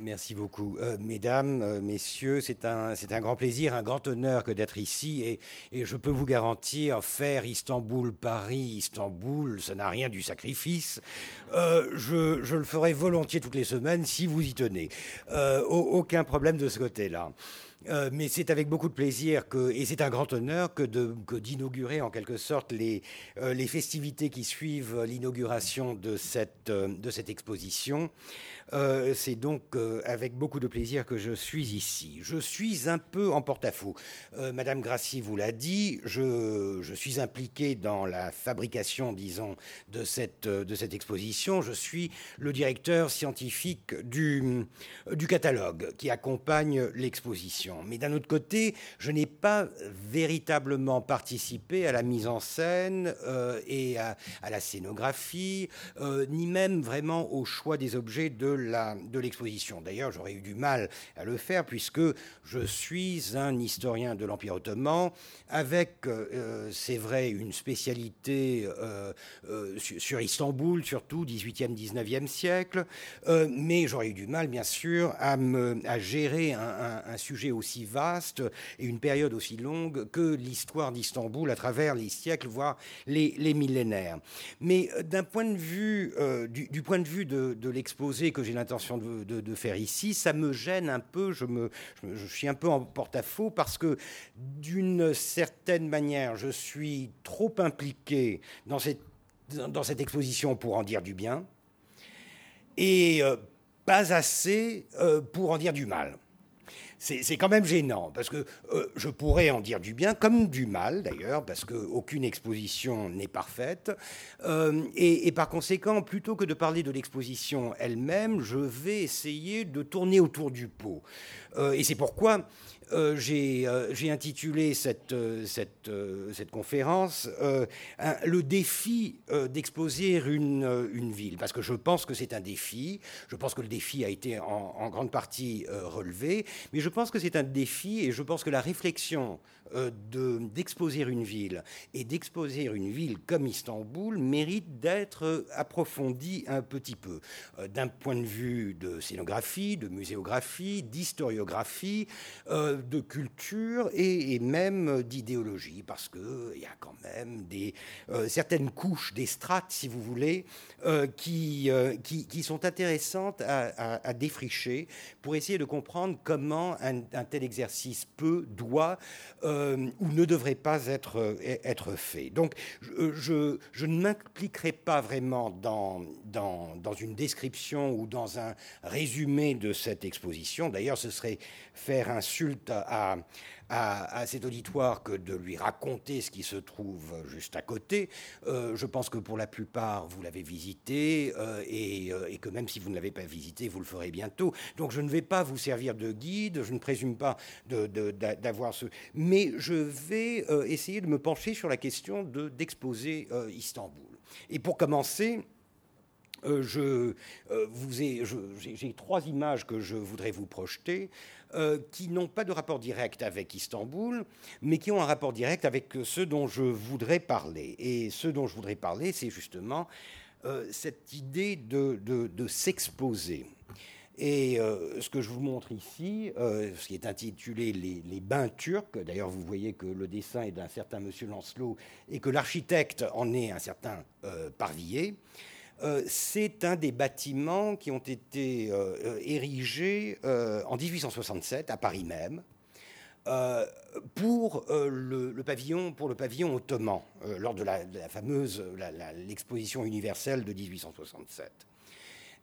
Merci beaucoup. Euh, mesdames, euh, messieurs, c'est un, c'est un grand plaisir, un grand honneur que d'être ici et, je peux vous garantir, faire Istanbul-Paris, Istanbul, ça n'a rien du sacrifice. Euh, je, je, le ferai volontiers toutes les semaines si vous y tenez. aucun problème de ce côté-là. Euh, mais c'est avec beaucoup de plaisir que, et c'est un grand honneur que, d'inaugurer en quelque sorte les, euh, les festivités qui suivent l'inauguration de cette, euh, exposition. c'est donc avec beaucoup de plaisir que je suis ici. Je suis un peu en porte-à-faux. Madame Grassi vous l'a dit, je, suis impliqué dans la fabrication, disons, de cette, exposition. Je suis le directeur scientifique du catalogue qui accompagne l'exposition. Mais d'un autre côté, je n'ai pas véritablement participé à la mise en scène euh, et à, la scénographie, euh, ni même vraiment au choix des objets de l'exposition. D'ailleurs, j'aurais eu du mal à le faire puisque je suis un historien de l'Empire ottoman avec, euh, c'est vrai, une spécialité sur, Istanbul, surtout 18e, 19e siècle, mais j'aurais eu du mal, bien sûr, à, gérer un, un sujet aussi vaste et une période aussi longue que l'histoire d'Istanbul à travers les siècles, voire les, millénaires. Mais euh, d'un point de vue, euh, du, point de vue de, l'exposé que j'ai l'intention de, faire ici, ça me gêne un peu, je, me, je, suis un peu en porte-à-faux parce que d'une certaine manière, je suis trop impliqué dans cette, dans cette exposition pour en dire du bien et euh, pas assez pour en dire du mal c'est quand même gênant, parce que euh, je pourrais en dire du bien, comme du mal d'ailleurs, parce qu'aucune exposition n'est parfaite. Euh, et, par conséquent, plutôt que de parler de l'exposition elle-même, je vais essayer de tourner autour du pot. Euh, et c'est pourquoi euh, euh, j'ai intitulé cette, euh, conférence Le défi d'exposer une, ville, parce que je pense que c'est un défi, je pense que le défi a été en grande partie relevé, mais je pense que c'est un défi et je pense que la réflexion euh, d'exposer une ville. Et d'exposer une ville comme Istanbul mérite d'être approfondie un petit peu. Euh, d'un point de vue de scénographie, de muséographie, d'historiographie, euh, de culture et, même d'idéologie. Parce qu'il y a quand même des, certaines couches, des strates, si vous voulez, qui, qui, sont intéressantes à, défricher pour essayer de comprendre comment un, tel exercice peut, doit euh, ou ne devrait pas être, euh, être fait. Donc je, je, ne m'impliquerai pas vraiment dans, dans, dans, une description ou dans un résumé de cette exposition. D'ailleurs, ce serait faire insulte à, cet auditoire que de lui raconter ce qui se trouve juste à côté. Euh, je pense que pour la plupart, vous l'avez visité et, et, que même si vous ne l'avez pas visité, vous le ferez bientôt. Donc je ne vais pas vous servir de guide, je ne présume pas d'avoir ce... Mais je vais euh, essayer de me pencher sur la question d'exposer euh, Istanbul. Et pour commencer, euh, ai, j'ai trois images que je voudrais vous projeter, qui n'ont pas de rapport direct avec Istanbul, mais qui ont un rapport direct avec ce dont je voudrais parler. Et ce dont je voudrais parler, c'est justement cette idée de, de s'exposer. Et euh, ce que je vous montre ici, euh, ce qui est intitulé les, bains turcs, d'ailleurs vous voyez que le dessin est d'un certain monsieur Lancelot et que l'architecte en est un certain euh, c'est un des bâtiments qui ont été érigés en 1867 à Paris même. pour, le, pavillon, pour ottoman, lors de la, de la fameuse l'exposition universelle de 1867.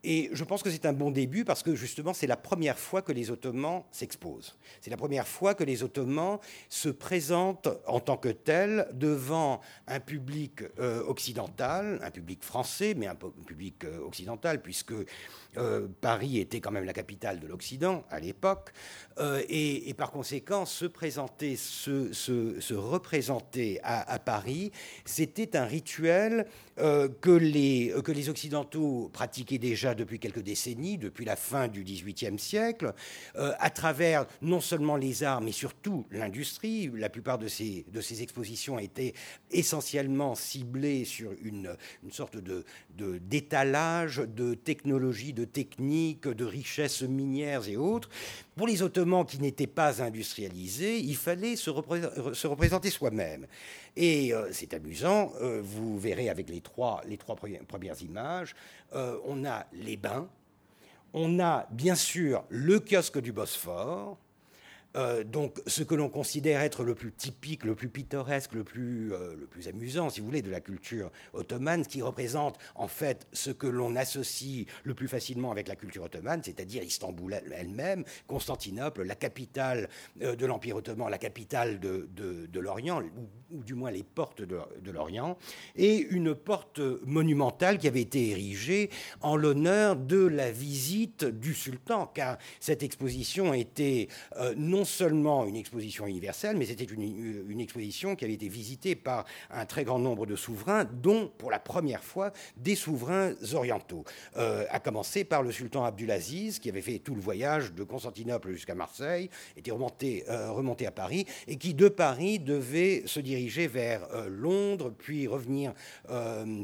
Et je pense que c'est un bon début parce que justement, c'est la première fois que les Ottomans s'exposent. C'est la première fois que les Ottomans se présentent en tant que tels devant un public euh, occidental, un public français, mais un public euh, occidental, puisque euh, Paris était quand même la capitale de l'Occident à l'époque, et, par conséquent, se présenter, se, représenter à, Paris, c'était un rituel que les, que les Occidentaux pratiquaient déjà depuis quelques décennies, depuis la fin du XVIIIe siècle, à travers non seulement les arts, mais surtout l'industrie. La plupart de ces, de ces expositions étaient essentiellement ciblées sur une, une sorte de, d'étalage de, technologies, de techniques, de richesses minières et autres. Pour les Ottomans qui n'étaient pas industrialisés, il fallait se, représenter soi-même. Et euh, c'est amusant, euh, vous verrez avec les trois, premières images, euh, on a les bains, on a bien sûr le kiosque du Bosphore, euh, donc, ce que l'on considère être le plus typique, le plus pittoresque, le plus, euh, le plus amusant, si vous voulez, de la culture ottomane, ce qui représente en fait ce que l'on associe le plus facilement avec la culture ottomane, c'est-à-dire Istanbul elle-même, Constantinople, la capitale euh, de l'Empire ottoman, la capitale de, de, l'Orient, ou, du moins les portes de, de l'Orient, et une porte monumentale qui avait été érigée en l'honneur de la visite du sultan, car cette exposition était non seulement une exposition universelle, mais c'était une, exposition qui avait été visitée par un très grand nombre de souverains, dont pour la première fois des souverains orientaux, euh, à commencer par le sultan Abdulaziz, qui avait fait tout le voyage de Constantinople jusqu'à Marseille, était remonté, euh, remonté à Paris, et qui de Paris devait se diriger vers euh, Londres, puis revenir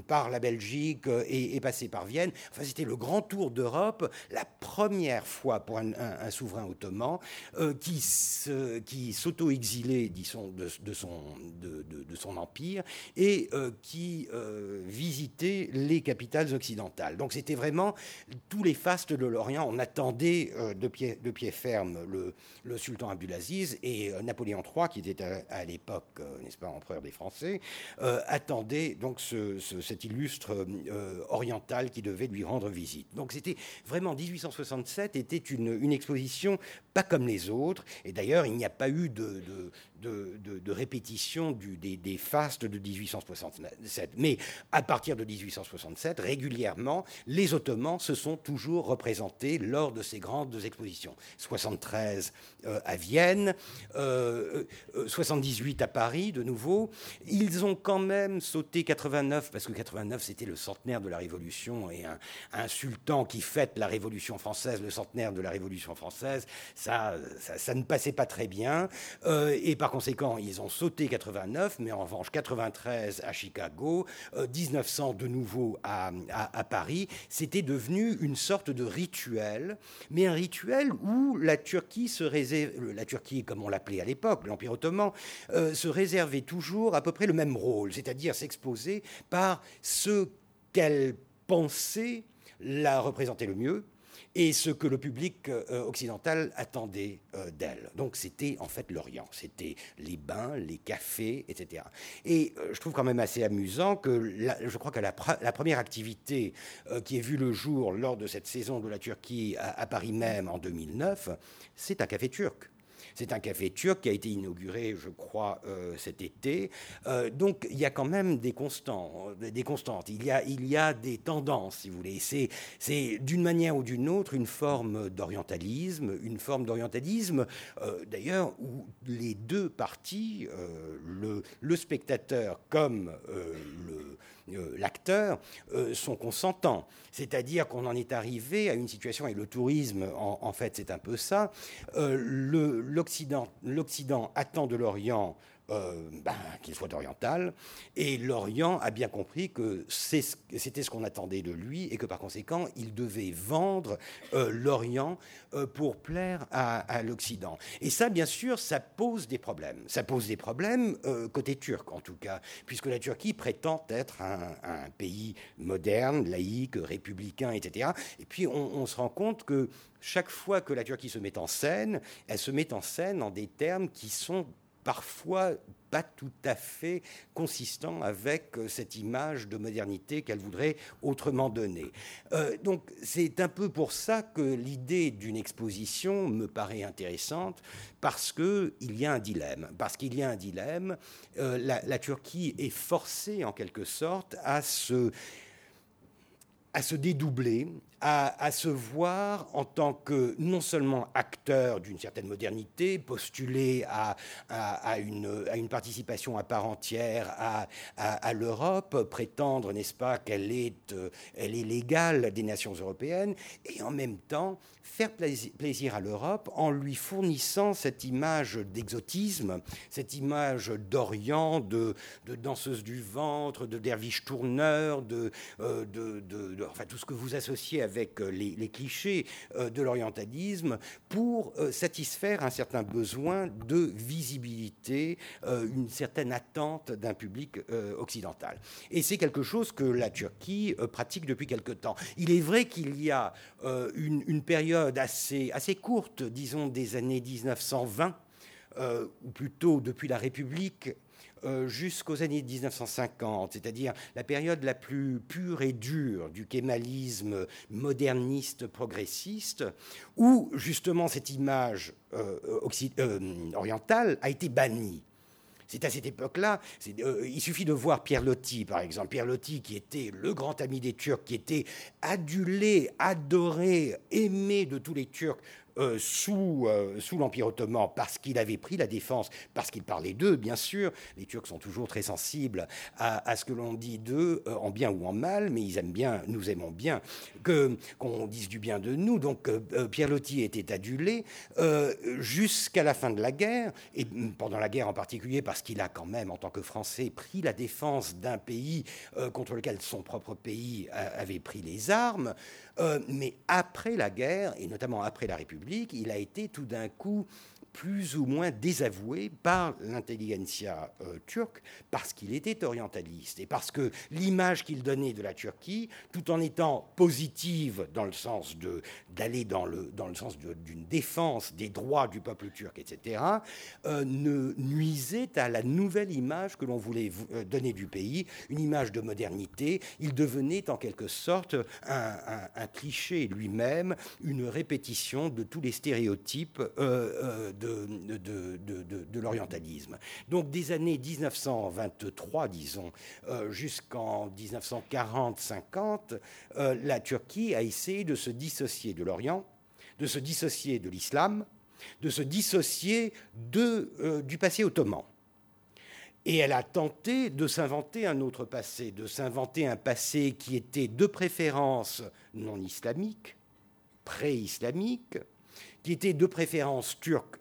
par la Belgique et, passer par Vienne. Enfin, c'était le grand tour d'Europe, la première fois pour un, un souverain ottoman qui qui s'auto-exilait de, de, son, de, de, son empire et euh, qui euh, visitait les capitales occidentales. Donc c'était vraiment tous les fastes de l'Orient. On attendait euh, de, pied, de pied ferme le, le sultan Abdulaziz et Napoléon III, qui était à, l'époque, n'est-ce pas, empereur des Français, attendait donc ce, cet illustre oriental qui devait lui rendre visite. Donc c'était vraiment 1867 était une, une exposition pas comme les autres. Et d'ailleurs, il n'y a pas eu de, répétition du, des, fastes de 1867. Mais à partir de 1867, régulièrement, les Ottomans se sont toujours représentés lors de ces grandes expositions. 73 euh, à Vienne, 78 euh, euh, à Paris, de nouveau. Ils ont quand même sauté 89, parce que 89, c'était le centenaire de la Révolution, et un, sultan qui fête la Révolution française, le centenaire de la Révolution française, ça, ça, ça ne passait pas très bien. et par conséquent, ils ont sauté 89, mais en revanche 93 à Chicago, 1900 euh, de nouveau à, Paris, c'était devenu une sorte de rituel, mais un rituel où la Turquie se réserve, la Turquie comme on l'appelait à l'époque, l'Empire ottoman, euh, se réservait toujours à peu près le même rôle, c'est-à-dire s'exposer par ce qu'elle pensait la représenter le mieux, et ce que le public euh, occidental attendait euh, d'elle. Donc c'était en fait l'Orient, c'était les bains, les cafés, etc. Et euh, je trouve quand même assez amusant que je crois que la, première activité qui est vue le jour lors de cette saison de la Turquie à Paris même en 2009, c'est un café turc. C'est un café turc qui a été inauguré, je crois, euh, cet été. Euh, donc il y a quand même des constants, euh, des constantes. Il y a, il y a des tendances, si vous voulez. C'est, c'est d'une manière ou d'une autre une forme d'orientalisme, une forme d'orientalisme, d'ailleurs, où les deux parties, le, le, spectateur comme le euh, l'acteur, euh, sont consentants. C'est-à-dire qu'on en est arrivé à une situation, et le tourisme, en, fait, c'est un peu ça. Euh, L'Occident attend de l'Orient euh, ben, qu'il soit oriental. Et l'Orient a bien compris que c'était ce qu'on attendait de lui et que par conséquent, il devait vendre euh, l'Orient euh, pour plaire à, l'Occident. Et ça, bien sûr, ça pose des problèmes. Ça pose des problèmes côté turc, en tout cas, puisque la Turquie prétend être un, pays moderne, laïque, républicain, etc. Et puis, on, on se rend compte que chaque fois que la Turquie se met en scène, elle se met en scène en des termes qui sont parfois pas tout à fait consistant avec euh, cette image de modernité qu'elle voudrait autrement donner. Euh, donc c'est un peu pour ça que l'idée d'une exposition me paraît intéressante, parce qu'il y a un dilemme. Parce qu'il y a un dilemme, euh, la, Turquie est forcée en quelque sorte à se à se dédoubler, à, se voir en tant que non seulement acteur d'une certaine modernité, postulé à, une, participation à part entière à, l'Europe, prétendre, n'est-ce pas, qu'elle est, euh, elle est légale des nations européennes, et en même temps faire plaisir à l'Europe en lui fournissant cette image d'exotisme, cette image d'Orient, de, danseuse du ventre, de derviche tourneur, de, euh, enfin, tout ce que vous associez avec euh, les, clichés euh, de l'orientalisme pour satisfaire un certain besoin de visibilité, une certaine attente d'un public occidental. Et c'est quelque chose que la Turquie pratique depuis quelque temps. Il est vrai qu'il y a une, période assez, assez courte, disons des années 1920, euh, ou plutôt depuis la République euh, jusqu'aux années 1950, c'est-à-dire la période la plus pure et dure du kémalisme moderniste progressiste, où justement cette image euh, orientale a été bannie. C'est à cette époque-là, euh, il suffit de voir Pierre Loti, par exemple. Pierre Loti, qui était le grand ami des Turcs, qui était adulé, adoré, aimé de tous les Turcs euh, sous, euh, sous l'Empire ottoman parce qu'il avait pris la défense, parce qu'il parlait d'eux, bien sûr. Les Turcs sont toujours très sensibles à, ce que l'on dit d'eux, euh, en bien ou en mal, mais ils aiment bien, nous aimons bien que, qu'on dise du bien de nous. Donc Pierre Loti était adulé jusqu'à la fin de la guerre, et pendant la guerre en particulier, parce qu'il a quand même, en tant que Français, pris la défense d'un pays contre lequel son propre pays avait pris les armes. Mais après la guerre, et notamment après la République, il a été tout d'un coup plus ou moins désavoué par l'intelligentsia euh, turque parce qu'il était orientaliste et parce que l'image qu'il donnait de la Turquie, tout en étant positive dans le sens d'aller dans le dans le sens d'une défense des droits du peuple turc, etc., euh, ne nuisait à la nouvelle image que l'on voulait euh, donner du pays, une image de modernité. Il devenait en quelque sorte un, cliché lui-même, une répétition de tous les stéréotypes de, l'orientalisme. Donc des années 1923, disons, euh, jusqu'en 1940-50, euh, la Turquie a essayé de se dissocier de l'Orient, de se dissocier de l'islam, de se dissocier de, euh, du passé ottoman. Et elle a tenté de s'inventer un autre passé, de s'inventer un passé qui était de préférence non islamique, pré-islamique, qui était de préférence turque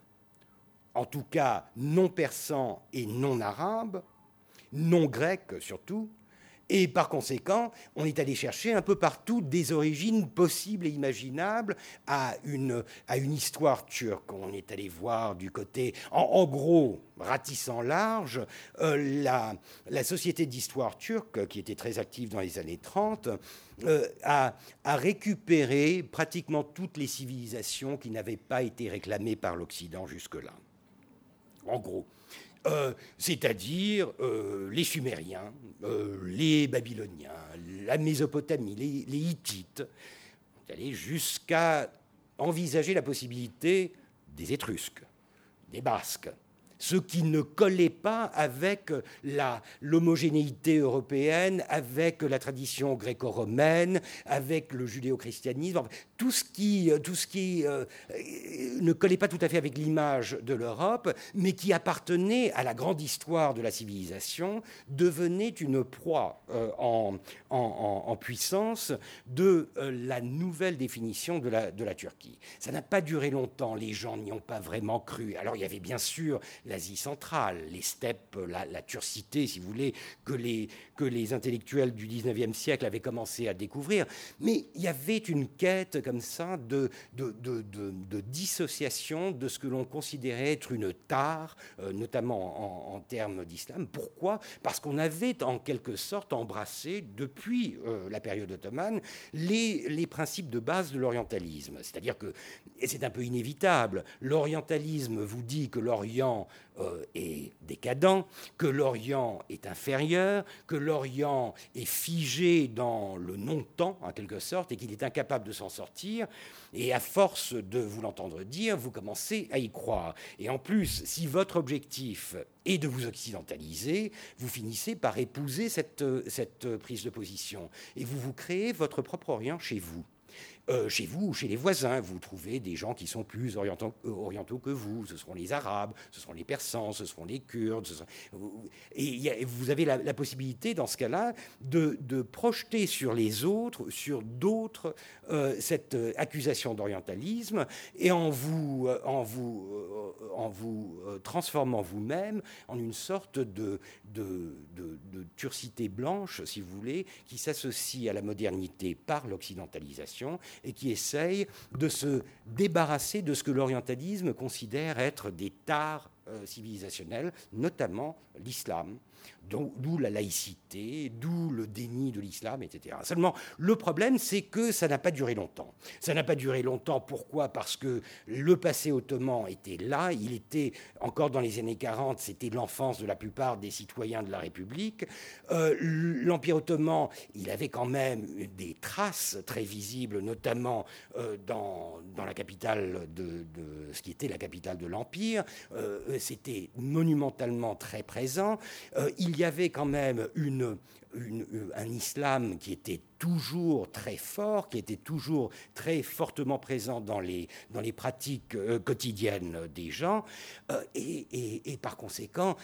en tout cas non persan et non arabe, non grec surtout, et par conséquent, on est allé chercher un peu partout des origines possibles et imaginables à une, à une histoire turque. On est allé voir du côté, en, gros, ratissant large, euh, la, la, Société d'histoire turque, qui était très active dans les années 30, euh, a, a, récupéré pratiquement toutes les civilisations qui n'avaient pas été réclamées par l'Occident jusque-là en gros. Euh, c'est-à-dire euh, les Sumériens, euh, les Babyloniens, la Mésopotamie, les, Hittites, jusqu'à envisager la possibilité des Étrusques, des Basques, ce qui ne collait pas avec l'homogénéité européenne, avec la tradition gréco-romaine, avec le judéo-christianisme, tout ce qui, tout ce qui euh, ne collait pas tout à fait avec l'image de l'Europe, mais qui appartenait à la grande histoire de la civilisation, devenait une proie euh, en, en, puissance de euh, la nouvelle définition de la, de la Turquie. Ça n'a pas duré longtemps, les gens n'y ont pas vraiment cru. Alors il y avait bien sûr l'Asie centrale, les steppes, la, turcité, si vous voulez, que les, que les intellectuels du 19e siècle avaient commencé à découvrir. Mais il y avait une quête comme ça de, de, dissociation de ce que l'on considérait être une tare, euh, notamment en, termes d'islam. Pourquoi? Parce qu'on avait en quelque sorte embrassé, depuis euh, la période ottomane, les, les principes de base de l'orientalisme. C'est-à-dire que, et c'est un peu inévitable, l'orientalisme vous dit que l'Orient euh, est décadent, que l'Orient est inférieur, que l'Orient est figé dans le non-temps, en quelque sorte, et qu'il est incapable de s'en sortir. Et à force de vous l'entendre dire, vous commencez à y croire. Et en plus, si votre objectif est de vous occidentaliser, vous finissez par épouser cette, cette prise de position. Et vous vous créez votre propre Orient chez vous. Euh, chez vous ou chez les voisins, vous trouvez des gens qui sont plus orientaux, euh, orientaux, que vous. Ce seront les Arabes, ce seront les Persans, ce seront les Kurdes. et vous avez la, possibilité, dans ce cas-là, de, projeter sur les autres, sur d'autres, euh, cette accusation d'orientalisme, et en vous, transformant vous-même en une sorte de, de, de turcité blanche, si vous voulez, qui s'associe à la modernité par l'occidentalisation et qui essaye de se débarrasser de ce que l'orientalisme considère être des tares euh, civilisationnels, notamment l'islam, d'où la laïcité, d'où le déni de l'islam, etc. Seulement, le problème, c'est que ça n'a pas duré longtemps. Ça n'a pas duré longtemps, pourquoi? Parce que le passé ottoman était là, il était encore dans les années 40, c'était l'enfance de la plupart des citoyens de la République. Euh, L'Empire ottoman, il avait quand même des traces très visibles, notamment euh, dans, dans, la capitale de, ce qui était la capitale de l'Empire. Euh, c'était monumentalement très présent. Euh, il y avait quand même une, un islam qui était toujours très fort, qui était toujours très fortement présent dans les, pratiques euh, quotidiennes des gens, et, et, par conséquent,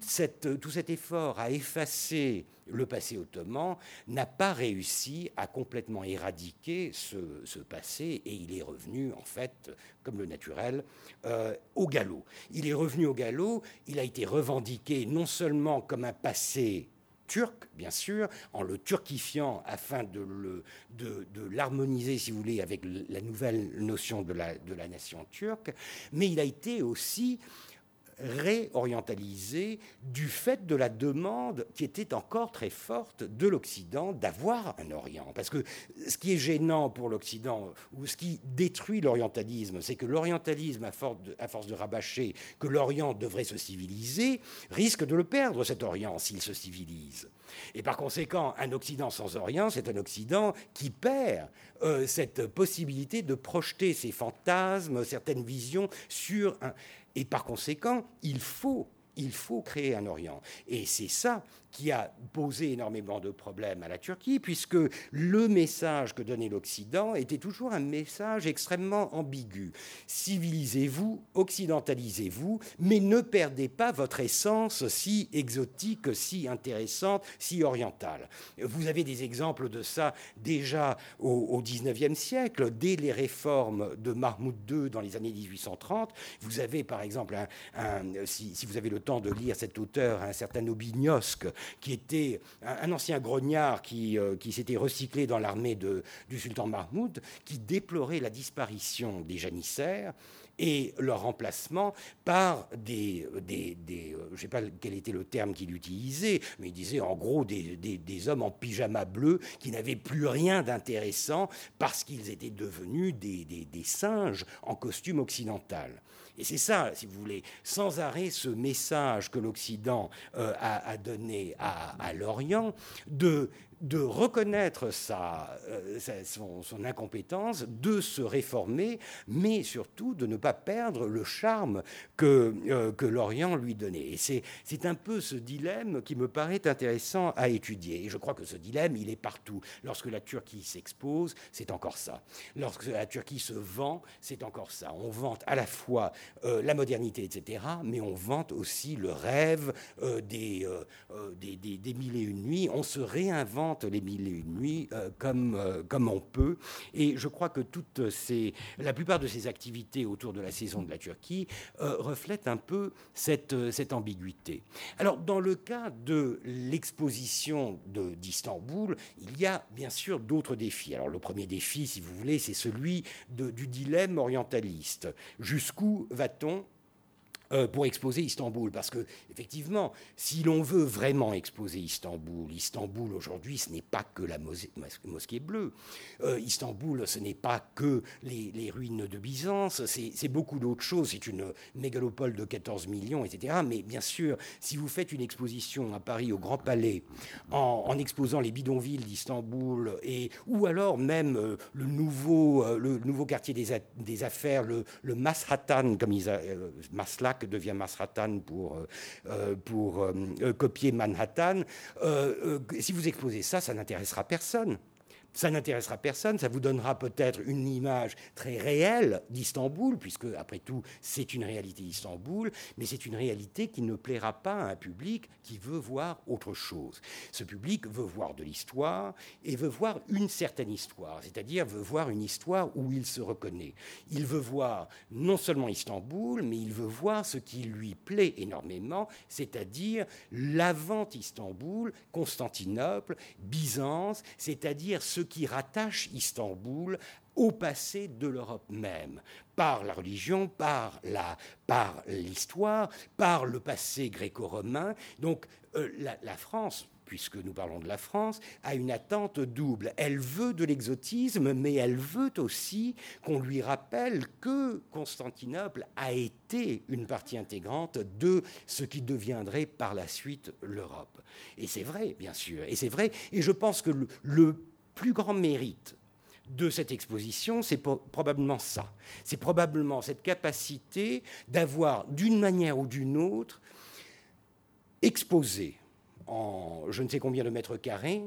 cette, tout cet effort à effacer le passé ottoman n'a pas réussi à complètement éradiquer ce, passé et il est revenu, en fait, comme le naturel, euh, au galop. Il est revenu au galop, il a été revendiqué non seulement comme un passé turc, bien sûr, en le turquifiant afin de, l'harmoniser, si vous voulez, avec la nouvelle notion de la nation turque, mais il a été aussi réorientalisé du fait de la demande qui était encore très forte de l'Occident d'avoir un Orient. Parce que ce qui est gênant pour l'Occident, ou ce qui détruit l'orientalisme, c'est que l'orientalisme, à, à, force de rabâcher que l'Orient devrait se civiliser, risque de le perdre, cet Orient, s'il se civilise. Et par conséquent, un Occident sans Orient, c'est un Occident qui perd euh, cette possibilité de projeter ses fantasmes, certaines visions sur un... Et par conséquent, il faut, il faut créer un Orient. Et c'est ça qui a posé énormément de problèmes à la Turquie, puisque le message que donnait l'Occident était toujours un message extrêmement ambigu. Civilisez-vous, occidentalisez-vous, mais ne perdez pas votre essence si exotique, si intéressante, si orientale. Vous avez des exemples de ça déjà au, XIXe siècle, dès les réformes de Mahmoud II dans les années 1830. Vous avez par exemple, un, si, vous avez le temps de lire cet auteur, un certain Obignosc, qui était un, ancien grognard qui, euh, qui s'était recyclé dans l'armée du sultan Mahmoud, qui déplorait la disparition des janissaires et leur remplacement par des, des, euh, je ne sais pas quel était le terme qu'il utilisait, mais il disait en gros des, des hommes en pyjama bleu qui n'avaient plus rien d'intéressant parce qu'ils étaient devenus des, singes en costume occidental. Et c'est ça, si vous voulez, sans arrêt ce message que l'Occident euh, a, donné à, à l'Orient de de reconnaître sa, euh, son, incompétence, de se réformer, mais surtout de ne pas perdre le charme que, euh, que l'Orient lui donnait. Et c'est un peu ce dilemme qui me paraît intéressant à étudier. Et je crois que ce dilemme, il est partout. Lorsque la Turquie s'expose, c'est encore ça. Lorsque la Turquie se vend, c'est encore ça. On vante à la fois euh, la modernité, etc., mais on vante aussi le rêve des, des, des, des mille et une nuits. On se réinvente les mille et une nuits euh, comme, euh, comme on peut. Et je crois que toutes ces, la plupart de ces activités autour de la saison de la Turquie euh, reflètent un peu cette, cette ambiguïté. Alors, dans le cas de l'exposition d'Istanbul, il y a bien sûr d'autres défis. Alors, le premier défi, si vous voulez, c'est celui du dilemme orientaliste. Jusqu'où va-t-on euh, pour exposer Istanbul. Parce que, effectivement, si l'on veut vraiment exposer Istanbul, Istanbul aujourd'hui, ce n'est pas que la mosquée bleue. Euh, Istanbul, ce n'est pas que les, ruines de Byzance, c'est beaucoup d'autres choses. C'est une mégalopole de 14 millions, etc. Mais bien sûr, si vous faites une exposition à Paris, au Grand Palais, en, exposant les bidonvilles d'Istanbul, ou alors même euh, le, nouveau, le nouveau quartier des, affaires, le, le comme ils, Maslak, devient Masratan pour, euh, euh, pour euh, copier Manhattan. si vous exposez ça, ça n'intéressera personne. Ça n'intéressera personne, ça vous donnera peut-être une image très réelle d'Istanbul, puisque après tout c'est une réalité Istanbul, mais c'est une réalité qui ne plaira pas à un public qui veut voir autre chose. Ce public veut voir de l'histoire et veut voir une certaine histoire, c'est-à-dire veut voir une histoire où il se reconnaît. Il veut voir non seulement Istanbul, mais il veut voir ce qui lui plaît énormément, c'est-à-dire l'avant Istanbul, Constantinople, Byzance, c'est-à-dire ce qui rattache Istanbul au passé de l'Europe même, par la religion, par la, par l'histoire, par le passé gréco-romain. Donc euh, la, France, puisque nous parlons de la France, a une attente double. Elle veut de l'exotisme, mais elle veut aussi qu'on lui rappelle que Constantinople a été une partie intégrante de ce qui deviendrait par la suite l'Europe. Et c'est vrai, bien sûr, et c'est vrai, et je pense que le plus grand mérite de cette exposition, c'est probablement ça. C'est probablement cette capacité d'avoir, d'une manière ou d'une autre, exposé en je ne sais combien de mètres carrés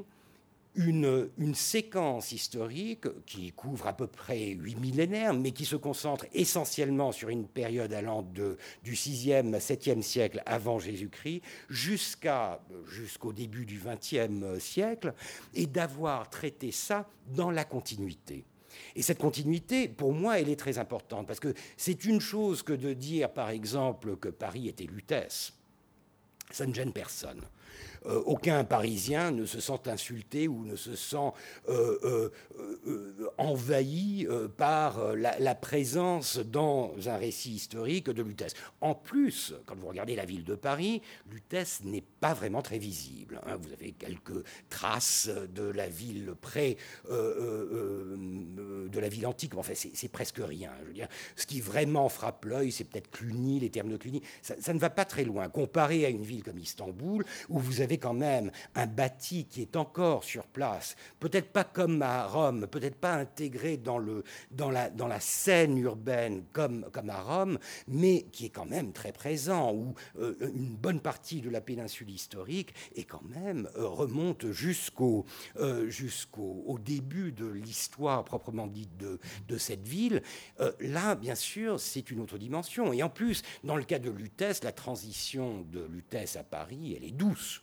une, séquence historique qui couvre à peu près huit millénaires, mais qui se concentre essentiellement sur une période allant de, du 6e, 7e siècle avant Jésus-Christ jusqu'au début du 20e siècle, et d'avoir traité ça dans la continuité. Et cette continuité, pour moi, elle est très importante, parce que c'est une chose que de dire, par exemple, que Paris était Lutèce. Ça ne gêne personne. Euh, aucun Parisien ne se sent insulté ou ne se sent euh, euh, envahi par la, présence dans un récit historique de Lutèce. En plus, quand vous regardez la ville de Paris, Lutèce n'est pas vraiment très visible. Hein. Vous avez quelques traces de la ville près de la ville antique, mais enfin, c'est presque rien. Ce qui vraiment frappe l'œil, c'est peut-être Cluny, les termes de Cluny. Ça, ça, ne va pas très loin. Comparé à une ville comme Istanbul, où vous avez quand même un bâti qui est encore sur place, peut-être pas comme à Rome, peut-être pas intégré dans, le, dans, la, dans la scène urbaine comme, comme à Rome, mais qui est quand même très présent, où euh, une bonne partie de la péninsule historique est quand même euh, remonte jusqu'au euh, jusqu'au au début de l'histoire proprement dite de, de cette ville. là, bien sûr, c'est une autre dimension. Et en plus, dans le cas de Lutèce, la transition de Lutèce à Paris, elle est douce.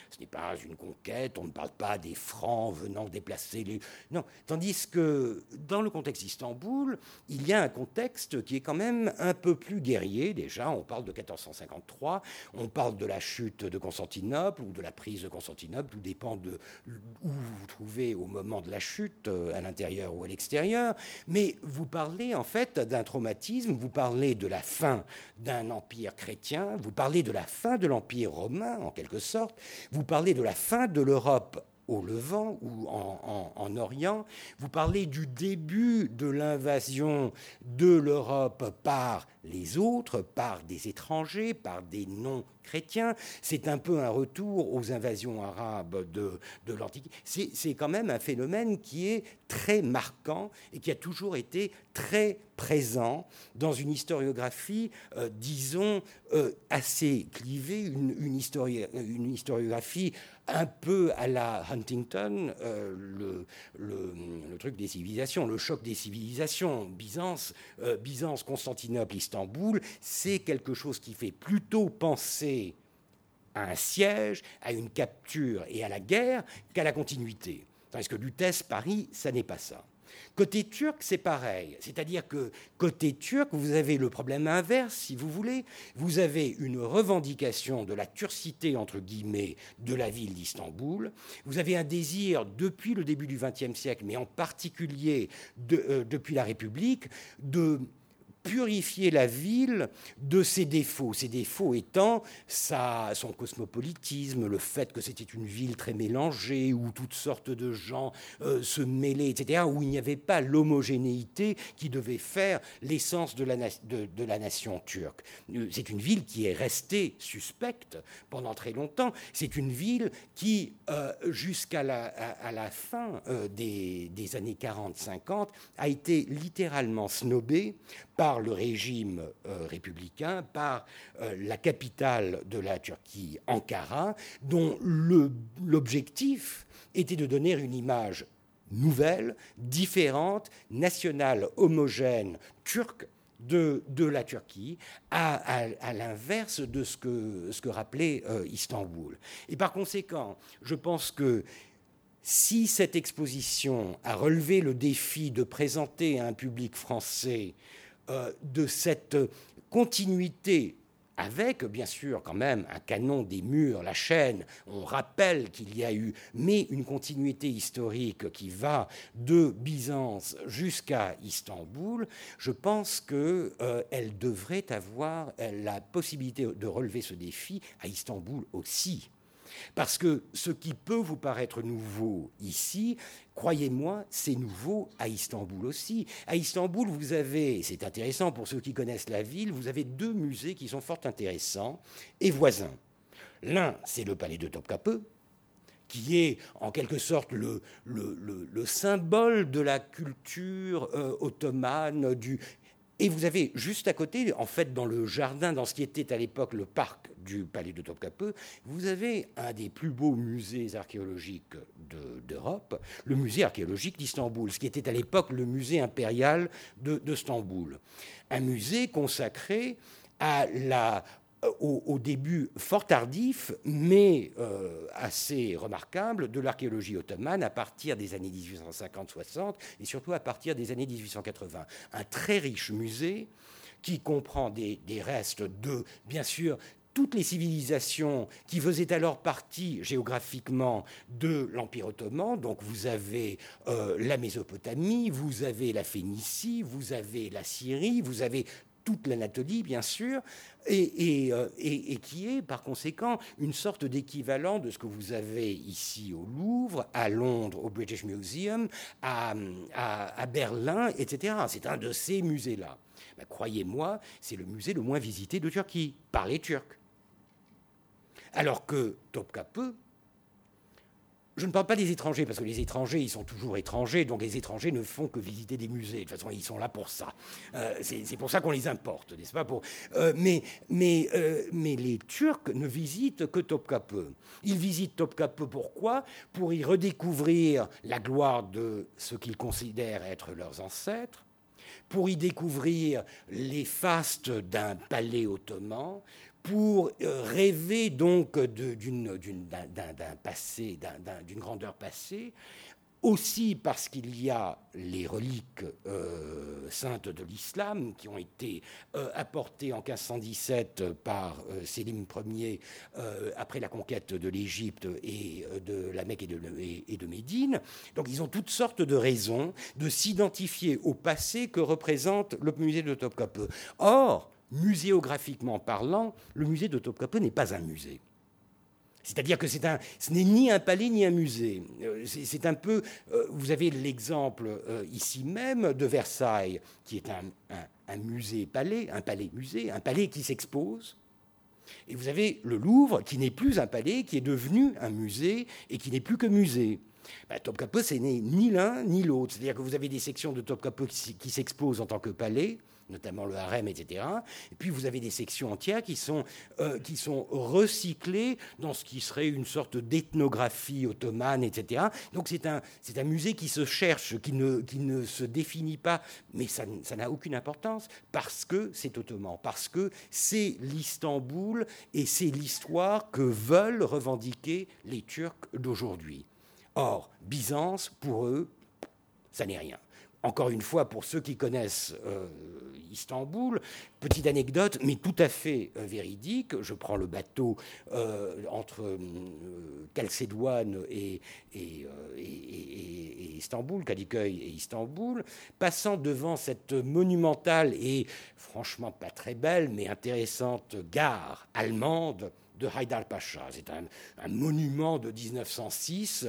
Ce n'est pas une conquête, on ne parle pas des Francs venant déplacer les... Non, tandis que dans le contexte d'Istanbul, il y a un contexte qui est quand même un peu plus guerrier. Déjà, on parle de 1453, on parle de la chute de Constantinople ou de la prise de Constantinople, tout dépend de où vous vous trouvez au moment de la chute, euh, à l'intérieur ou à l'extérieur. Mais vous parlez en fait d'un traumatisme, vous parlez de la fin d'un empire chrétien, vous parlez de la fin de l'empire romain en quelque sorte, parlez de la fin de l'Europe au Levant ou en, Orient. Vous parlez du début de l'invasion de l'Europe par les autres, par des étrangers, par des non-chrétiens. C'est un peu un retour aux invasions arabes de, l'Antiquité. C'est quand même un phénomène qui est très marquant et qui a toujours été très présent dans une historiographie, euh, disons, euh, assez clivée, une historiographie un peu à la Huntington, euh, le, le, truc des civilisations, le choc des civilisations. Byzance, Byzance Constantinople, Istanbul, c'est quelque chose qui fait plutôt penser à un siège, à une capture et à la guerre qu'à la continuité. Tandis que Lutèce, Paris, ça n'est pas ça. Côté turc, c'est pareil. C'est-à-dire que côté turc, vous avez le problème inverse, si vous voulez. Vous avez une revendication de la turcité, entre guillemets, de la ville d'Istanbul. Vous avez un désir, depuis le début du XXe siècle, mais en particulier euh, depuis la République, de purifier la ville de ses défauts. Ses défauts étant son cosmopolitisme, le fait que c'était une ville très mélangée, où toutes sortes de gens euh, se mêlaient, etc., où il n'y avait pas l'homogénéité qui devait faire l'essence de la, nation turque. Euh, c'est une ville qui est restée suspecte pendant très longtemps. C'est une ville qui, euh, jusqu'à la, fin des, des années 40-50, a été littéralement snobée par le régime euh, républicain, par euh, la capitale de la Turquie, Ankara, dont l'objectif était de donner une image nouvelle, différente, nationale, homogène, turque de, de, la Turquie, à, l'inverse de ce que, ce que rappelait euh, Istanbul. Et par conséquent, je pense que si cette exposition a relevé le défi de présenter à un public français euh, de cette continuité avec bien sûr quand même un canon des murs, la chaîne, on rappelle qu'il y a eu, mais une continuité historique qui va de Byzance jusqu'à Istanbul, je pense qu'elle euh, devrait avoir la possibilité de relever ce défi à Istanbul aussi. Parce que ce qui peut vous paraître nouveau ici, croyez-moi, c'est nouveau à Istanbul aussi. À Istanbul, vous avez, c'est intéressant pour ceux qui connaissent la ville, vous avez deux musées qui sont fort intéressants et voisins. L'un, c'est le palais de Topkapi, qui est en quelque sorte le, symbole de la culture euh, ottomane, du, et vous avez juste à côté, en fait, dans le jardin, dans ce qui était à l'époque le parc du palais de Topkapi, vous avez un des plus beaux musées archéologiques d'Europe, le musée archéologique d'Istanbul, ce qui était à l'époque le musée impérial de, de. Un musée consacré à la, au, début fort tardif, mais euh, assez remarquable, de l'archéologie ottomane à partir des années 1850-60 et surtout à partir des années 1880. Un très riche musée qui comprend des, restes de, bien sûr, toutes les civilisations qui faisaient alors partie géographiquement de l'Empire ottoman. Donc vous avez euh, la Mésopotamie, vous avez la Phénicie, vous avez la Syrie, vous avez toute l'Anatolie, bien sûr, euh, et, qui est par conséquent une sorte d'équivalent de ce que vous avez ici au Louvre, à Londres, au British Museum, à, Berlin, etc. C'est un de ces musées-là. Ben, croyez-moi, c'est le musée le moins visité de Turquie, par les Turcs. Alors que Topkapi, je ne parle pas des étrangers, parce que les étrangers, ils sont toujours étrangers, donc les étrangers ne font que visiter des musées. De toute façon, ils sont là pour ça. Euh, c'est pour ça qu'on les importe, n'est-ce pas euh, mais, mais, euh, mais les Turcs ne visitent que Topkapi. Ils visitent Topkapi pourquoi? Pour y redécouvrir la gloire de ce qu'ils considèrent être leurs ancêtres, pour y découvrir les fastes d'un palais ottoman, pour euh, rêver donc d'un passé, d'une grandeur passée, aussi parce qu'il y a les reliques euh, saintes de l'islam qui ont été euh, apportées en 1517 par Sélim Ier après la conquête de l'Égypte et de la Mecque et de, Médine. Donc ils ont toutes sortes de raisons de s'identifier au passé que représente le musée de Topkapi. Or, muséographiquement parlant, le musée de Topkapi n'est pas un musée. C'est-à-dire que c'est ce n'est ni un palais ni un musée. Euh, c'est un peu, euh, vous avez l'exemple euh, ici même de Versailles, qui est un, musée-palais, un palais-musée, un palais qui s'expose. Et vous avez le Louvre, qui n'est plus un palais, qui est devenu un musée et qui n'est plus que musée. Ben, Topkapi, ce n'est ni l'un ni l'autre. C'est-à-dire que vous avez des sections de Topkapi qui s'exposent en tant que palais, notamment le harem, etc. Et puis vous avez des sections entières qui sont, euh, qui sont recyclées dans ce qui serait une sorte d'ethnographie ottomane, etc. Donc c'est un, un musée qui se cherche, qui ne, qui ne se définit pas, mais ça, ça n'a aucune importance parce que c'est ottoman, parce que c'est l'Istanbul et c'est l'histoire que veulent revendiquer les Turcs d'aujourd'hui. Or, Byzance, pour eux, ça n'est rien. encore une fois, pour ceux qui connaissent euh, Istanbul, petite anecdote, mais tout à fait euh, véridique. Je prends le bateau euh, entre Calcédoine et, et, Istanbul, Kadıköy et Istanbul, passant devant cette monumentale et franchement pas très belle, mais intéressante gare allemande de Haydar Pacha. C'est un, monument de 1906.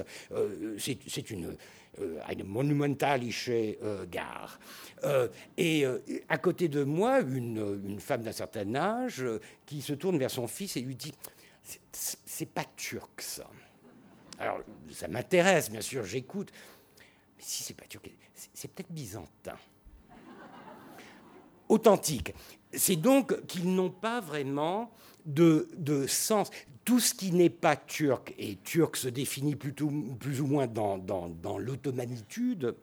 c'est une une monumentalische euh, gare. Euh, et euh, à côté de moi, une, femme d'un certain âge qui se tourne vers son fils et lui dit C'est pas turc ça. Alors ça m'intéresse, bien sûr, j'écoute. Mais si c'est pas turc, c'est peut-être byzantin. Authentique. C'est donc qu'ils n'ont pas vraiment de, sens tout ce qui n'est pas turc, et turc se définit plutôt, plus ou moins dans, dans, l'ottomanitude,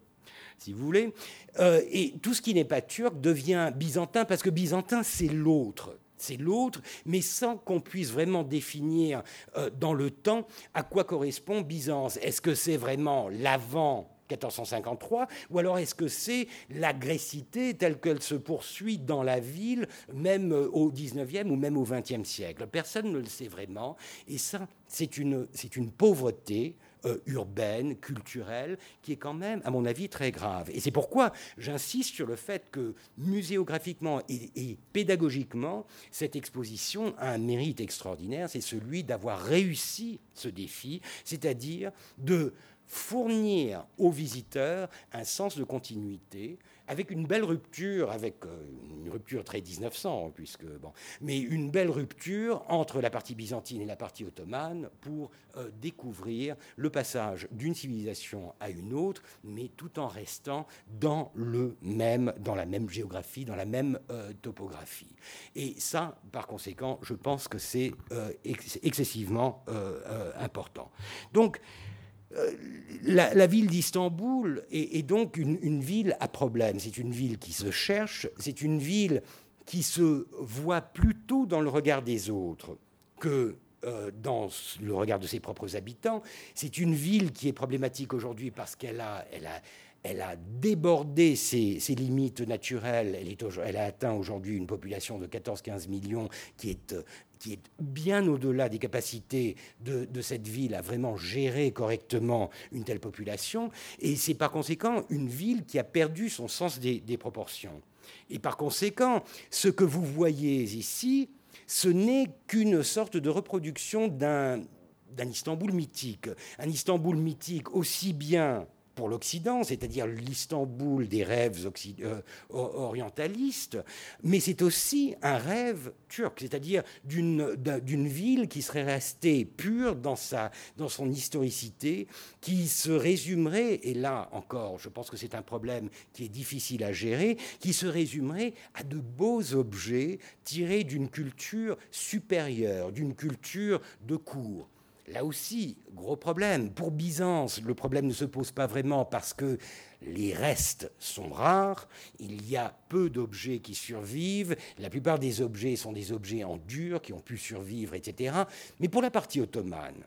si vous voulez, euh, et tout ce qui n'est pas turc devient byzantin, parce que byzantin, c'est l'autre. C'est l'autre, mais sans qu'on puisse vraiment définir euh, dans le temps à quoi correspond Byzance. Est-ce que c'est vraiment l'avant 1453, ou alors est-ce que c'est l'agressivité telle qu'elle se poursuit dans la ville, même au 19e ou même au 20e siècle? Personne ne le sait vraiment, et ça, c'est une, pauvreté euh, urbaine, culturelle, qui est quand même, à mon avis, très grave. Et c'est pourquoi j'insiste sur le fait que muséographiquement et, pédagogiquement, cette exposition a un mérite extraordinaire, c'est celui d'avoir réussi ce défi, c'est-à-dire de fournir aux visiteurs un sens de continuité, avec une belle rupture, avec euh, une rupture très 1900, puisque bon, mais une belle rupture entre la partie byzantine et la partie ottomane pour euh, découvrir le passage d'une civilisation à une autre, mais tout en restant dans le même, dans la même géographie, dans la même euh, topographie. Et ça, par conséquent, je pense que c'est excessivement important. Donc euh, la, ville d'Istanbul est, donc une, ville à problème. C'est une ville qui se cherche, c'est une ville qui se voit plutôt dans le regard des autres que euh, dans le regard de ses propres habitants. C'est une ville qui est problématique aujourd'hui parce qu'elle a, elle a, elle a débordé ses, limites naturelles. Elle, a atteint aujourd'hui une population de 14-15 millions qui est qui est bien au-delà des capacités de, cette ville à vraiment gérer correctement une telle population. Et c'est par conséquent une ville qui a perdu son sens des, proportions. Et par conséquent, ce que vous voyez ici, ce n'est qu'une sorte de reproduction d'un Istanbul mythique. Un Istanbul mythique aussi bien pour l'Occident, c'est-à-dire l'Istanbul des rêves euh, orientalistes, mais c'est aussi un rêve turc, c'est-à-dire d'une ville qui serait restée pure dans, sa, dans son historicité, qui se résumerait, et là encore, je pense que c'est un problème qui est difficile à gérer, qui se résumerait à de beaux objets tirés d'une culture supérieure, d'une culture de cour. Là aussi, gros problème. Pour Byzance, le problème ne se pose pas vraiment parce que les restes sont rares, il y a peu d'objets qui survivent, la plupart des objets sont des objets en dur qui ont pu survivre, etc. Mais pour la partie ottomane,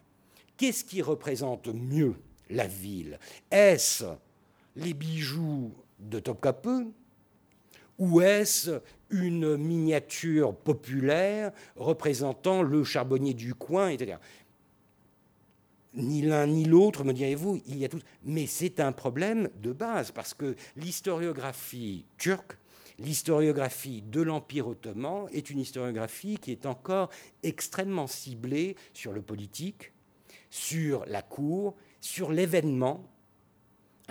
qu'est-ce qui représente mieux la ville? Est-ce les bijoux de Topkapi ou est-ce une miniature populaire représentant le charbonnier du coin, etc ni l'un ni l'autre, me direz-vous, il y a tout. Mais c'est un problème de base, parce que l'historiographie turque, l'historiographie de l'Empire ottoman est une historiographie qui est encore extrêmement ciblée sur le politique, sur la cour, sur l'événement,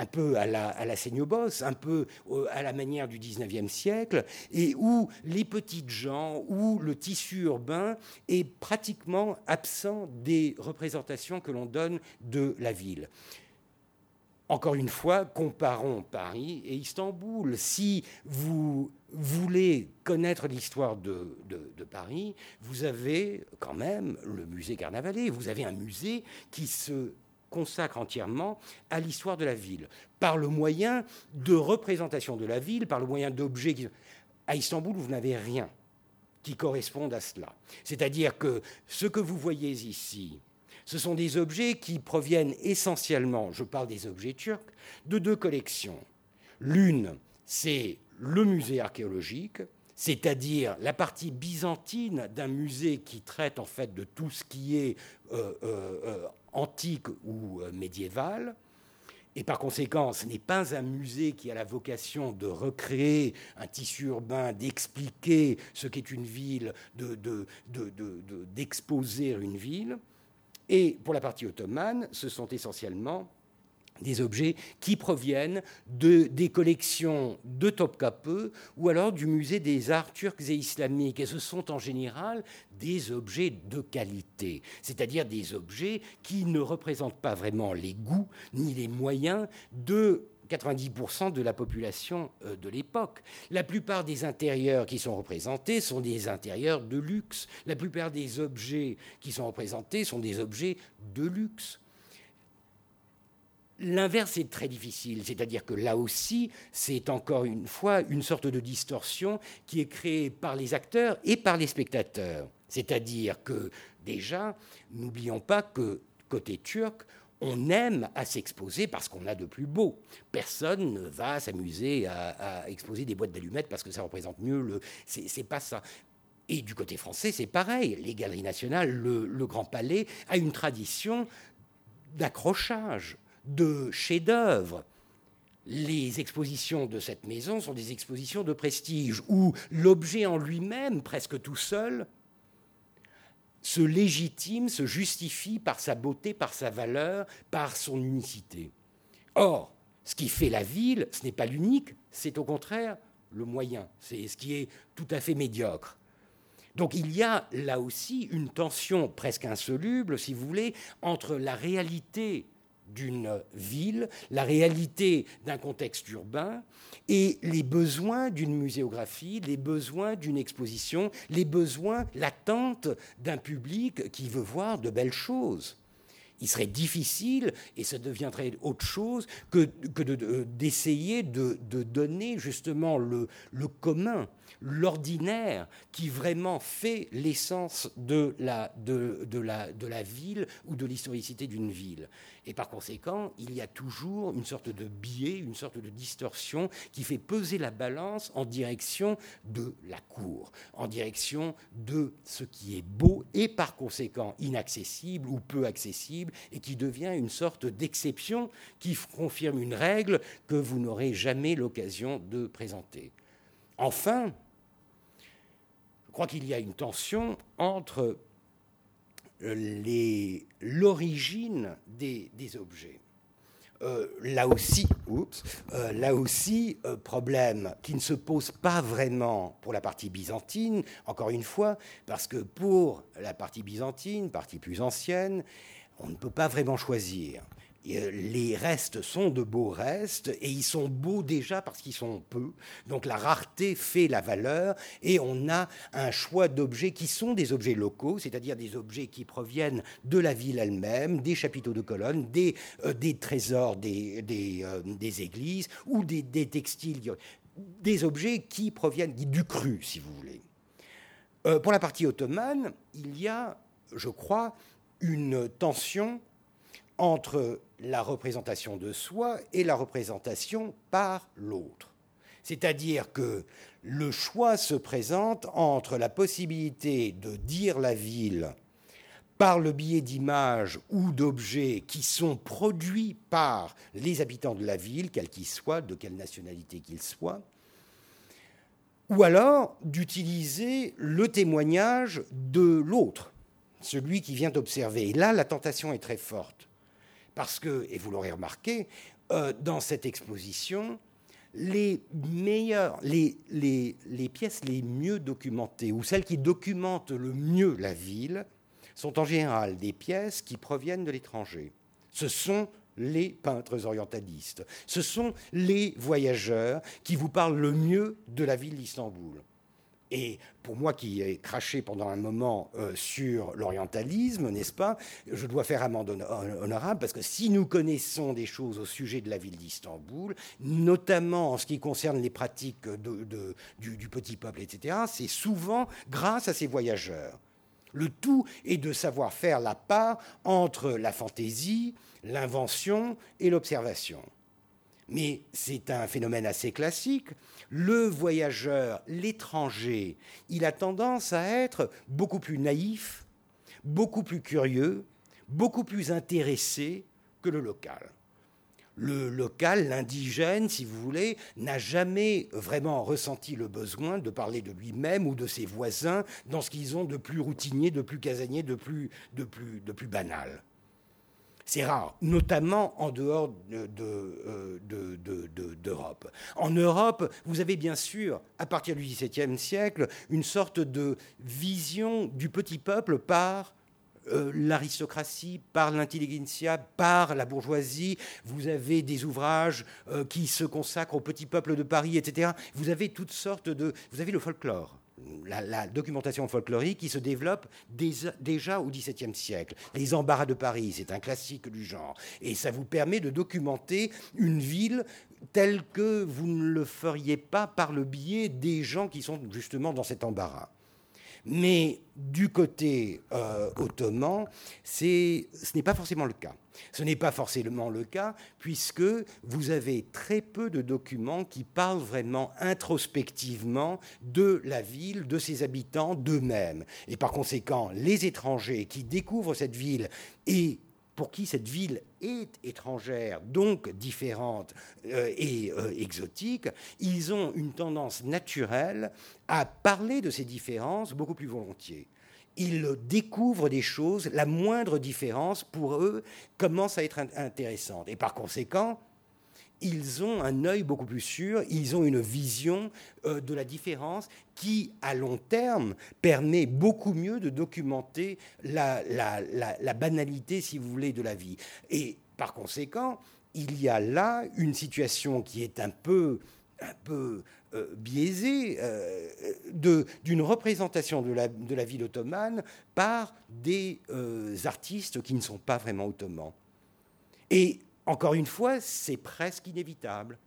un peu à la, à un peu à la manière du 19e siècle, et où les petites gens, où le tissu urbain est pratiquement absent des représentations que l'on donne de la ville. Encore une fois, comparons Paris et Istanbul. Si vous voulez connaître l'histoire de, de, Paris, vous avez quand même le musée Carnavalet. Vous avez un musée qui se consacre entièrement à l'histoire de la ville, par le moyen de représentation de la ville, par le moyen d'objets. Qui... À Istanbul, vous n'avez rien qui corresponde à cela. C'est-à-dire que ce que vous voyez ici, ce sont des objets qui proviennent essentiellement, je parle des objets turcs, de deux collections. L'une, c'est le musée archéologique, c'est-à-dire la partie byzantine d'un musée qui traite en fait de tout ce qui est euh, euh, euh, antique ou médiéval. Et par conséquent, ce n'est pas un musée qui a la vocation de recréer un tissu urbain, d'expliquer ce qu'est une ville, d'exposer une ville. Et pour la partie ottomane, ce sont essentiellement des objets qui proviennent de, des collections de Topkapi ou alors du musée des arts turcs et islamiques. Et ce sont en général des objets de qualité, c'est-à-dire des objets qui ne représentent pas vraiment les goûts ni les moyens de 90% de la population euh, de l'époque. La plupart des intérieurs qui sont représentés sont des intérieurs de luxe. La plupart des objets qui sont représentés sont des objets de luxe. L'inverse est très difficile, c'est-à-dire que là aussi, c'est encore une fois une sorte de distorsion qui est créée par les acteurs et par les spectateurs. C'est-à-dire que déjà, n'oublions pas que côté turc, on aime à s'exposer parce qu'on a de plus beau. Personne ne va s'amuser à, exposer des boîtes d'allumettes parce que ça représente mieux le. C'est pas ça. Et du côté français, c'est pareil. Les galeries nationales, le Grand Palais a une tradition d'accrochage de chefs-d'œuvre. Les expositions de cette maison sont des expositions de prestige où l'objet en lui-même, presque tout seul, se légitime, se justifie par sa beauté, par sa valeur, par son unicité. Or, ce qui fait la ville, ce n'est pas l'unique, c'est au contraire le moyen, c'est ce qui est tout à fait médiocre. Donc il y a là aussi une tension presque insoluble, si vous voulez, entre la réalité d'une ville, la réalité d'un contexte urbain et les besoins d'une muséographie, les besoins d'une exposition, les besoins, l'attente d'un public qui veut voir de belles choses. Il serait difficile, et ça deviendrait autre chose, que, d'essayer de, donner justement le commun l'ordinaire qui vraiment fait l'essence de la, de, la, de la ville ou de l'historicité d'une ville. Et par conséquent, il y a toujours une sorte de biais, une sorte de distorsion qui fait peser la balance en direction de la cour, en direction de ce qui est beau et par conséquent inaccessible ou peu accessible et qui devient une sorte d'exception qui confirme une règle que vous n'aurez jamais l'occasion de présenter. Enfin, je crois qu'il y a une tension entre euh, l'origine des, objets. Euh, là aussi, euh, là aussi problème qui ne se pose pas vraiment pour la partie byzantine, encore une fois, parce que pour la partie byzantine, partie plus ancienne, on ne peut pas vraiment choisir. Euh, les restes sont de beaux restes et ils sont beaux déjà parce qu'ils sont peu. Donc la rareté fait la valeur et on a un choix d'objets qui sont des objets locaux, c'est-à-dire des objets qui proviennent de la ville elle-même, des chapiteaux de colonnes, des, euh, trésors euh, des, églises ou des, textiles, des objets qui proviennent du cru, si vous voulez. pour la partie ottomane, il y a, je crois, une tension entre la représentation de soi et la représentation par l'autre. C'est-à-dire que le choix se présente entre la possibilité de dire la ville par le biais d'images ou d'objets qui sont produits par les habitants de la ville, quels qu'ils soient, de quelle nationalité qu'ils soient, ou alors d'utiliser le témoignage de l'autre, celui qui vient observer. Et là, la tentation est très forte. Parce que, et vous l'aurez remarqué, euh, dans cette exposition, les meilleures, les, les, pièces les mieux documentées, ou celles qui documentent le mieux la ville, sont en général des pièces qui proviennent de l'étranger. Ce sont les peintres orientalistes. Ce sont les voyageurs qui vous parlent le mieux de la ville d'Istanbul. Et pour moi qui ai craché pendant un moment euh, sur l'orientalisme, n'est-ce pas, je dois faire amende honorable parce que si nous connaissons des choses au sujet de la ville d'Istanbul, notamment en ce qui concerne les pratiques du, petit peuple, etc., c'est souvent grâce à ces voyageurs. Le tout est de savoir faire la part entre la fantaisie, l'invention et l'observation. Mais c'est un phénomène assez classique. Le voyageur, l'étranger, il a tendance à être beaucoup plus naïf, beaucoup plus curieux, beaucoup plus intéressé que le local. Le local, l'indigène, si vous voulez, n'a jamais vraiment ressenti le besoin de parler de lui-même ou de ses voisins dans ce qu'ils ont de plus routinier, de plus casanier, de plus, de plus, de plus banal. C'est rare, notamment en dehors euh, d'Europe. En Europe, vous avez bien sûr, à partir du XVIIe siècle, une sorte de vision du petit peuple par euh, l'aristocratie, par l'intelligentsia, par la bourgeoisie. Vous avez des ouvrages euh, qui se consacrent au petit peuple de Paris, etc. Vous avez toutes sortes de... Vous avez le folklore la, documentation folklorique qui se développe déjà au XVIIe siècle. Les embarras de Paris, c'est un classique du genre. Et ça vous permet de documenter une ville telle que vous ne le feriez pas par le biais des gens qui sont justement dans cet embarras. Mais du côté euh, ottoman, ce n'est pas forcément le cas. Ce n'est pas forcément le cas puisque vous avez très peu de documents qui parlent vraiment introspectivement de la ville, de ses habitants, d'eux-mêmes. Et par conséquent, les étrangers qui découvrent cette ville et pour qui cette ville est étrangère, donc différente euh, et euh, exotique, ils ont une tendance naturelle à parler de ces différences beaucoup plus volontiers. Ils découvrent des choses, la moindre différence pour eux commence à être intéressante. Et par conséquent, ils ont un œil beaucoup plus sûr, ils ont une vision euh, de la différence qui, à long terme, permet beaucoup mieux de documenter la, banalité, si vous voulez, de la vie. Et par conséquent, il y a là une situation qui est un peu, euh, biaisée euh, d'une représentation de la, de la ville ottomane par des artistes qui ne sont pas vraiment ottomans. Et encore une fois, c'est presque inévitable.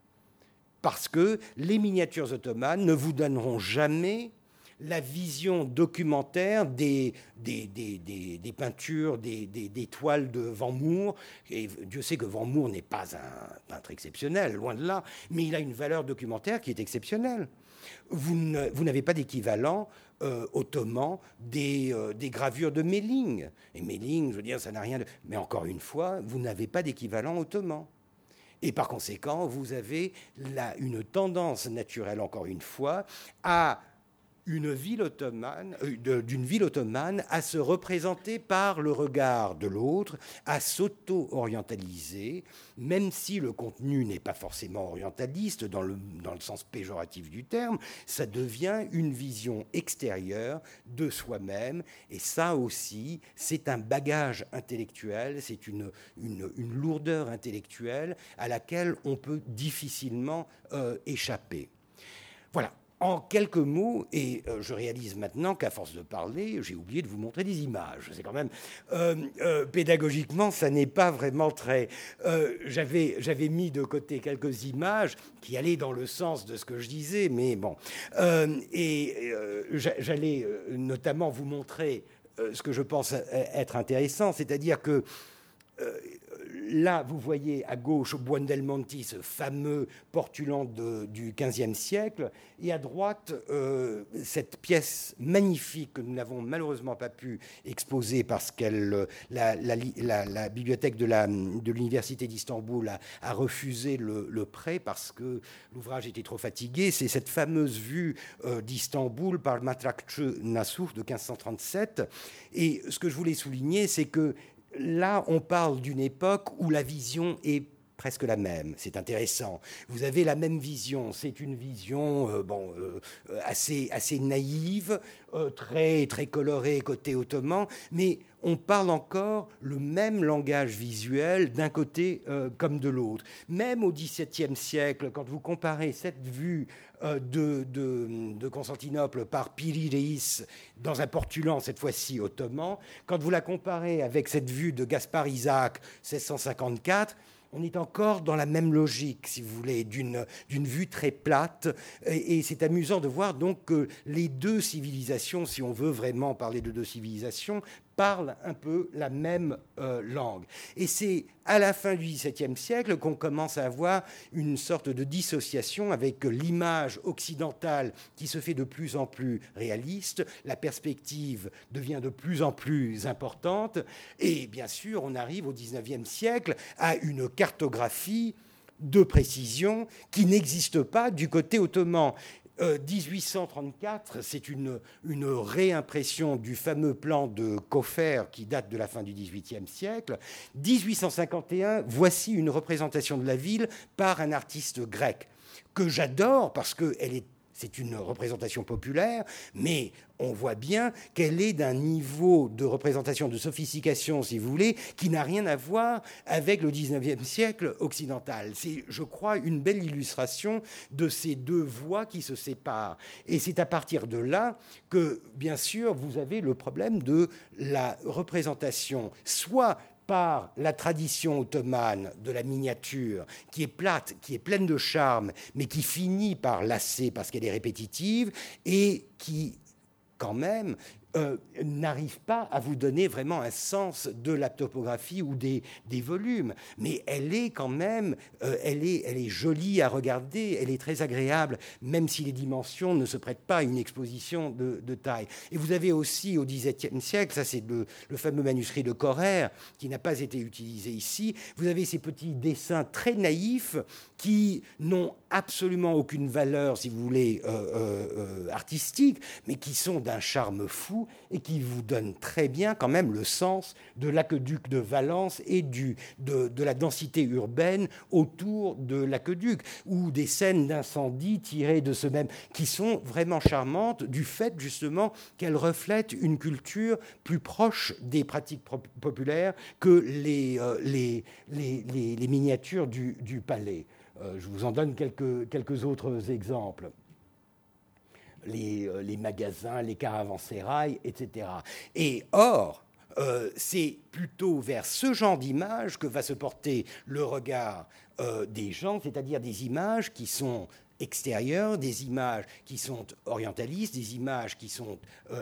Parce que les miniatures ottomanes ne vous donneront jamais la vision documentaire des, des, peintures, des, toiles de Van Moor. Et Dieu sait que Van Moor n'est pas un peintre exceptionnel, loin de là, mais il a une valeur documentaire qui est exceptionnelle. Vous n'avez pas d'équivalent euh, ottoman euh, des, gravures de Melling. Et Melling, je veux dire, ça n'a rien de... Mais encore une fois, vous n'avez pas d'équivalent ottoman. Et par conséquent, vous avez une tendance naturelle, encore une fois, à une ville ottomane, euh, d'une ville ottomane à se représenter par le regard de l'autre, à s'auto-orientaliser, même si le contenu n'est pas forcément orientaliste dans le, dans le sens péjoratif du terme, ça devient une vision extérieure de soi-même, et ça aussi, c'est un bagage intellectuel, c'est une, une, lourdeur intellectuelle à laquelle on peut difficilement euh, échapper. Voilà, en quelques mots, et euh, je réalise maintenant qu'à force de parler, j'ai oublié de vous montrer des images. C'est quand même euh, euh, pédagogiquement, ça n'est pas vraiment très. j'avais j'avais mis de côté quelques images qui allaient dans le sens de ce que je disais, mais bon. et j'allais notamment vous montrer ce que je pense être intéressant, c'est-à-dire que là, vous voyez à gauche Buondelmonti, ce fameux portulan du XVe siècle, et à droite, euh, cette pièce magnifique que nous n'avons malheureusement pas pu exposer parce que la, bibliothèque de l'Université d'Istanbul a, refusé le, prêt parce que l'ouvrage était trop fatigué. C'est cette fameuse vue euh, d'Istanbul par Matrakçı Nasuh de 1537. Et ce que je voulais souligner, c'est que là, on parle d'une époque où la vision est presque la même. C'est intéressant. Vous avez la même vision. C'est une vision euh, bon, euh, assez, assez naïve, euh, très, très colorée côté ottoman, mais on parle encore le même langage visuel d'un côté comme de l'autre. Même au XVIIe siècle, quand vous comparez cette vue de, Constantinople par Piri Reis dans un portulan, cette fois-ci ottoman, quand vous la comparez avec cette vue de Gaspard Isaac, 1654, on est encore dans la même logique, si vous voulez, d'une vue très plate. Et, c'est amusant de voir donc que les deux civilisations, si on veut vraiment parler de deux civilisations, parlent un peu la même euh, langue. Et c'est à la fin du XVIIe siècle qu'on commence à avoir une sorte de dissociation avec l'image occidentale qui se fait de plus en plus réaliste, la perspective devient de plus en plus importante, et bien sûr on arrive au XIXe siècle à une cartographie de précision qui n'existe pas du côté ottoman. 1834, euh, c'est une, réimpression du fameux plan de Koffer qui date de la fin du XVIIIe siècle. 1851, voici une représentation de la ville par un artiste grec que j'adore parce qu'elle est c'est une représentation populaire, mais on voit bien qu'elle est d'un niveau de représentation, de sophistication, si vous voulez, qui n'a rien à voir avec le 19e siècle occidental. C'est, je crois, une belle illustration de ces deux voies qui se séparent. Et c'est à partir de là que, bien sûr, vous avez le problème de la représentation, soit par la tradition ottomane de la miniature, qui est plate, qui est pleine de charme, mais qui finit par lasser parce qu'elle est répétitive, et qui, quand même, euh, n'arrive pas à vous donner vraiment un sens de la topographie ou des, volumes. Mais elle est quand même, euh, elle, est, jolie à regarder, elle est très agréable, même si les dimensions ne se prêtent pas à une exposition de, taille. Et vous avez aussi au XVIIe siècle, ça c'est le, le, fameux manuscrit de Correr, qui n'a pas été utilisé ici, vous avez ces petits dessins très naïfs qui n'ont absolument aucune valeur, si vous voulez, euh, artistique, mais qui sont d'un charme fou et qui vous donne très bien quand même le sens de l'aqueduc de Valence et du, de, la densité urbaine autour de l'aqueduc, ou des scènes d'incendie tirées de ce même, qui sont vraiment charmantes du fait justement qu'elles reflètent une culture plus proche des pratiques populaires que les, euh, les, les, les, miniatures du, du palais. Euh, je vous en donne quelques, quelques autres exemples. Euh, les, magasins, les caravansérails, etc. Et or, euh, c'est plutôt vers ce genre d'image que va se porter le regard euh, des gens, c'est-à-dire des images qui sont extérieures, des images qui sont orientalistes, des images qui sont,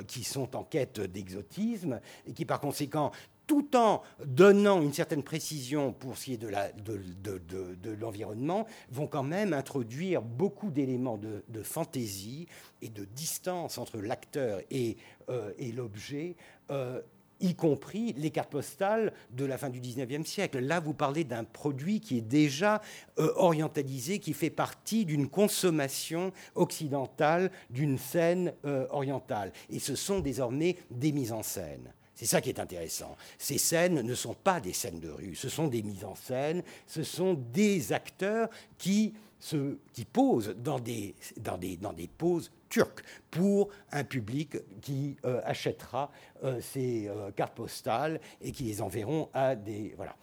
qui sont en quête d'exotisme et qui par conséquent tout en donnant une certaine précision pour ce qui est de, l'environnement, vont quand même introduire beaucoup d'éléments de, fantaisie et de distance entre l'acteur et, euh, l'objet. Euh, y compris les cartes postales de la fin du 19e siècle. Là, vous parlez d'un produit qui est déjà euh, orientalisé, qui fait partie d'une consommation occidentale d'une scène orientale. Et ce sont désormais des mises en scène. C'est ça qui est intéressant. Ces scènes ne sont pas des scènes de rue, ce sont des mises en scène, ce sont des acteurs qui, se, qui posent dans des, dans, des, dans des poses turques pour un public qui euh, achètera euh, ces euh, cartes postales et qui les enverront à des voilà,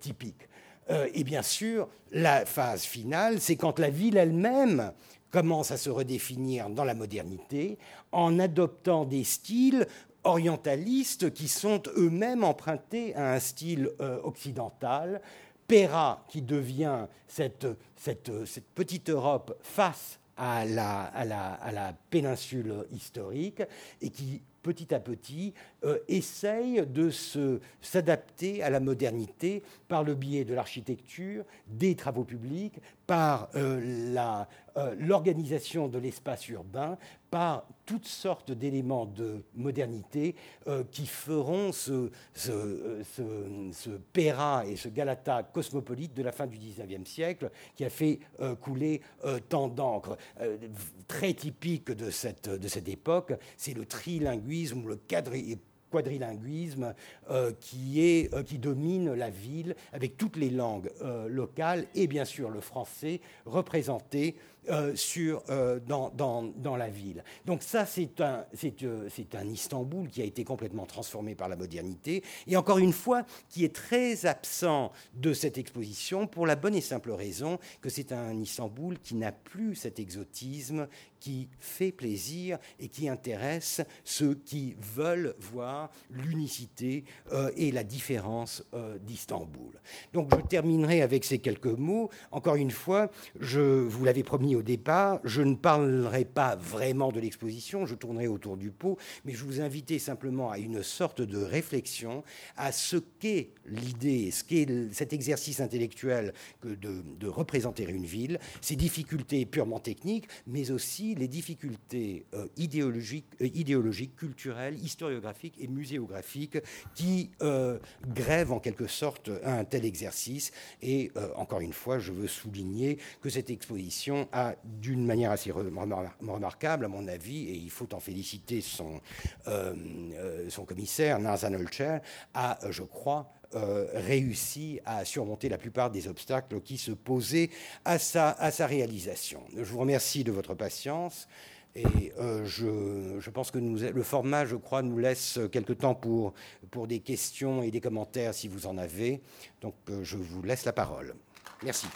typiques. et bien sûr, la phase finale, c'est quand la ville elle-même commence à se redéfinir dans la modernité en adoptant des styles orientalistes qui sont eux-mêmes empruntés à un style euh, occidental. Péra, qui devient cette, petite Europe face à la, péninsule historique et qui petit à petit, euh, essaye de s'adapter à la modernité par le biais de l'architecture, des travaux publics, par euh, l'organisation de l'espace urbain, par toutes sortes d'éléments de modernité euh, qui feront ce, ce, Péra et ce Galata cosmopolite de la fin du XIXe siècle qui a fait euh, couler euh, tant d'encre. très typique de cette, époque, c'est le trilinguisme ou le quadrilinguisme qui domine la ville avec toutes les langues locales et bien sûr le français représenté euh, sur, euh, dans, la ville. Donc ça, c'est un, euh, un Istanbul qui a été complètement transformé par la modernité, et encore une fois, qui est très absent de cette exposition pour la bonne et simple raison que c'est un Istanbul qui n'a plus cet exotisme qui fait plaisir et qui intéresse ceux qui veulent voir l'unicité et la différence d'Istanbul. Donc je terminerai avec ces quelques mots. Encore une fois, je vous l'avais promis au départ, je ne parlerai pas vraiment de l'exposition, je tournerai autour du pot, mais je vous invitais simplement à une sorte de réflexion à ce qu'est l'idée, ce qu'est cet exercice intellectuel que de, représenter une ville, ses difficultés purement techniques, mais aussi les difficultés euh, idéologiques, euh, idéologiques, culturelles, historiographiques et muséographiques qui euh, grèvent en quelque sorte un tel exercice. Et encore une fois, je veux souligner que cette exposition a, d'une manière assez remarquable, à mon avis, et il faut en féliciter son, son commissaire, Nazan Olcher, a, je crois, euh, réussi à surmonter la plupart des obstacles qui se posaient à sa, à sa réalisation. Je vous remercie de votre patience. Et euh, je, je, pense que nous, le format, je crois, nous laisse quelque temps pour, pour des questions et des commentaires si vous en avez. Donc euh, je vous laisse la parole. Merci.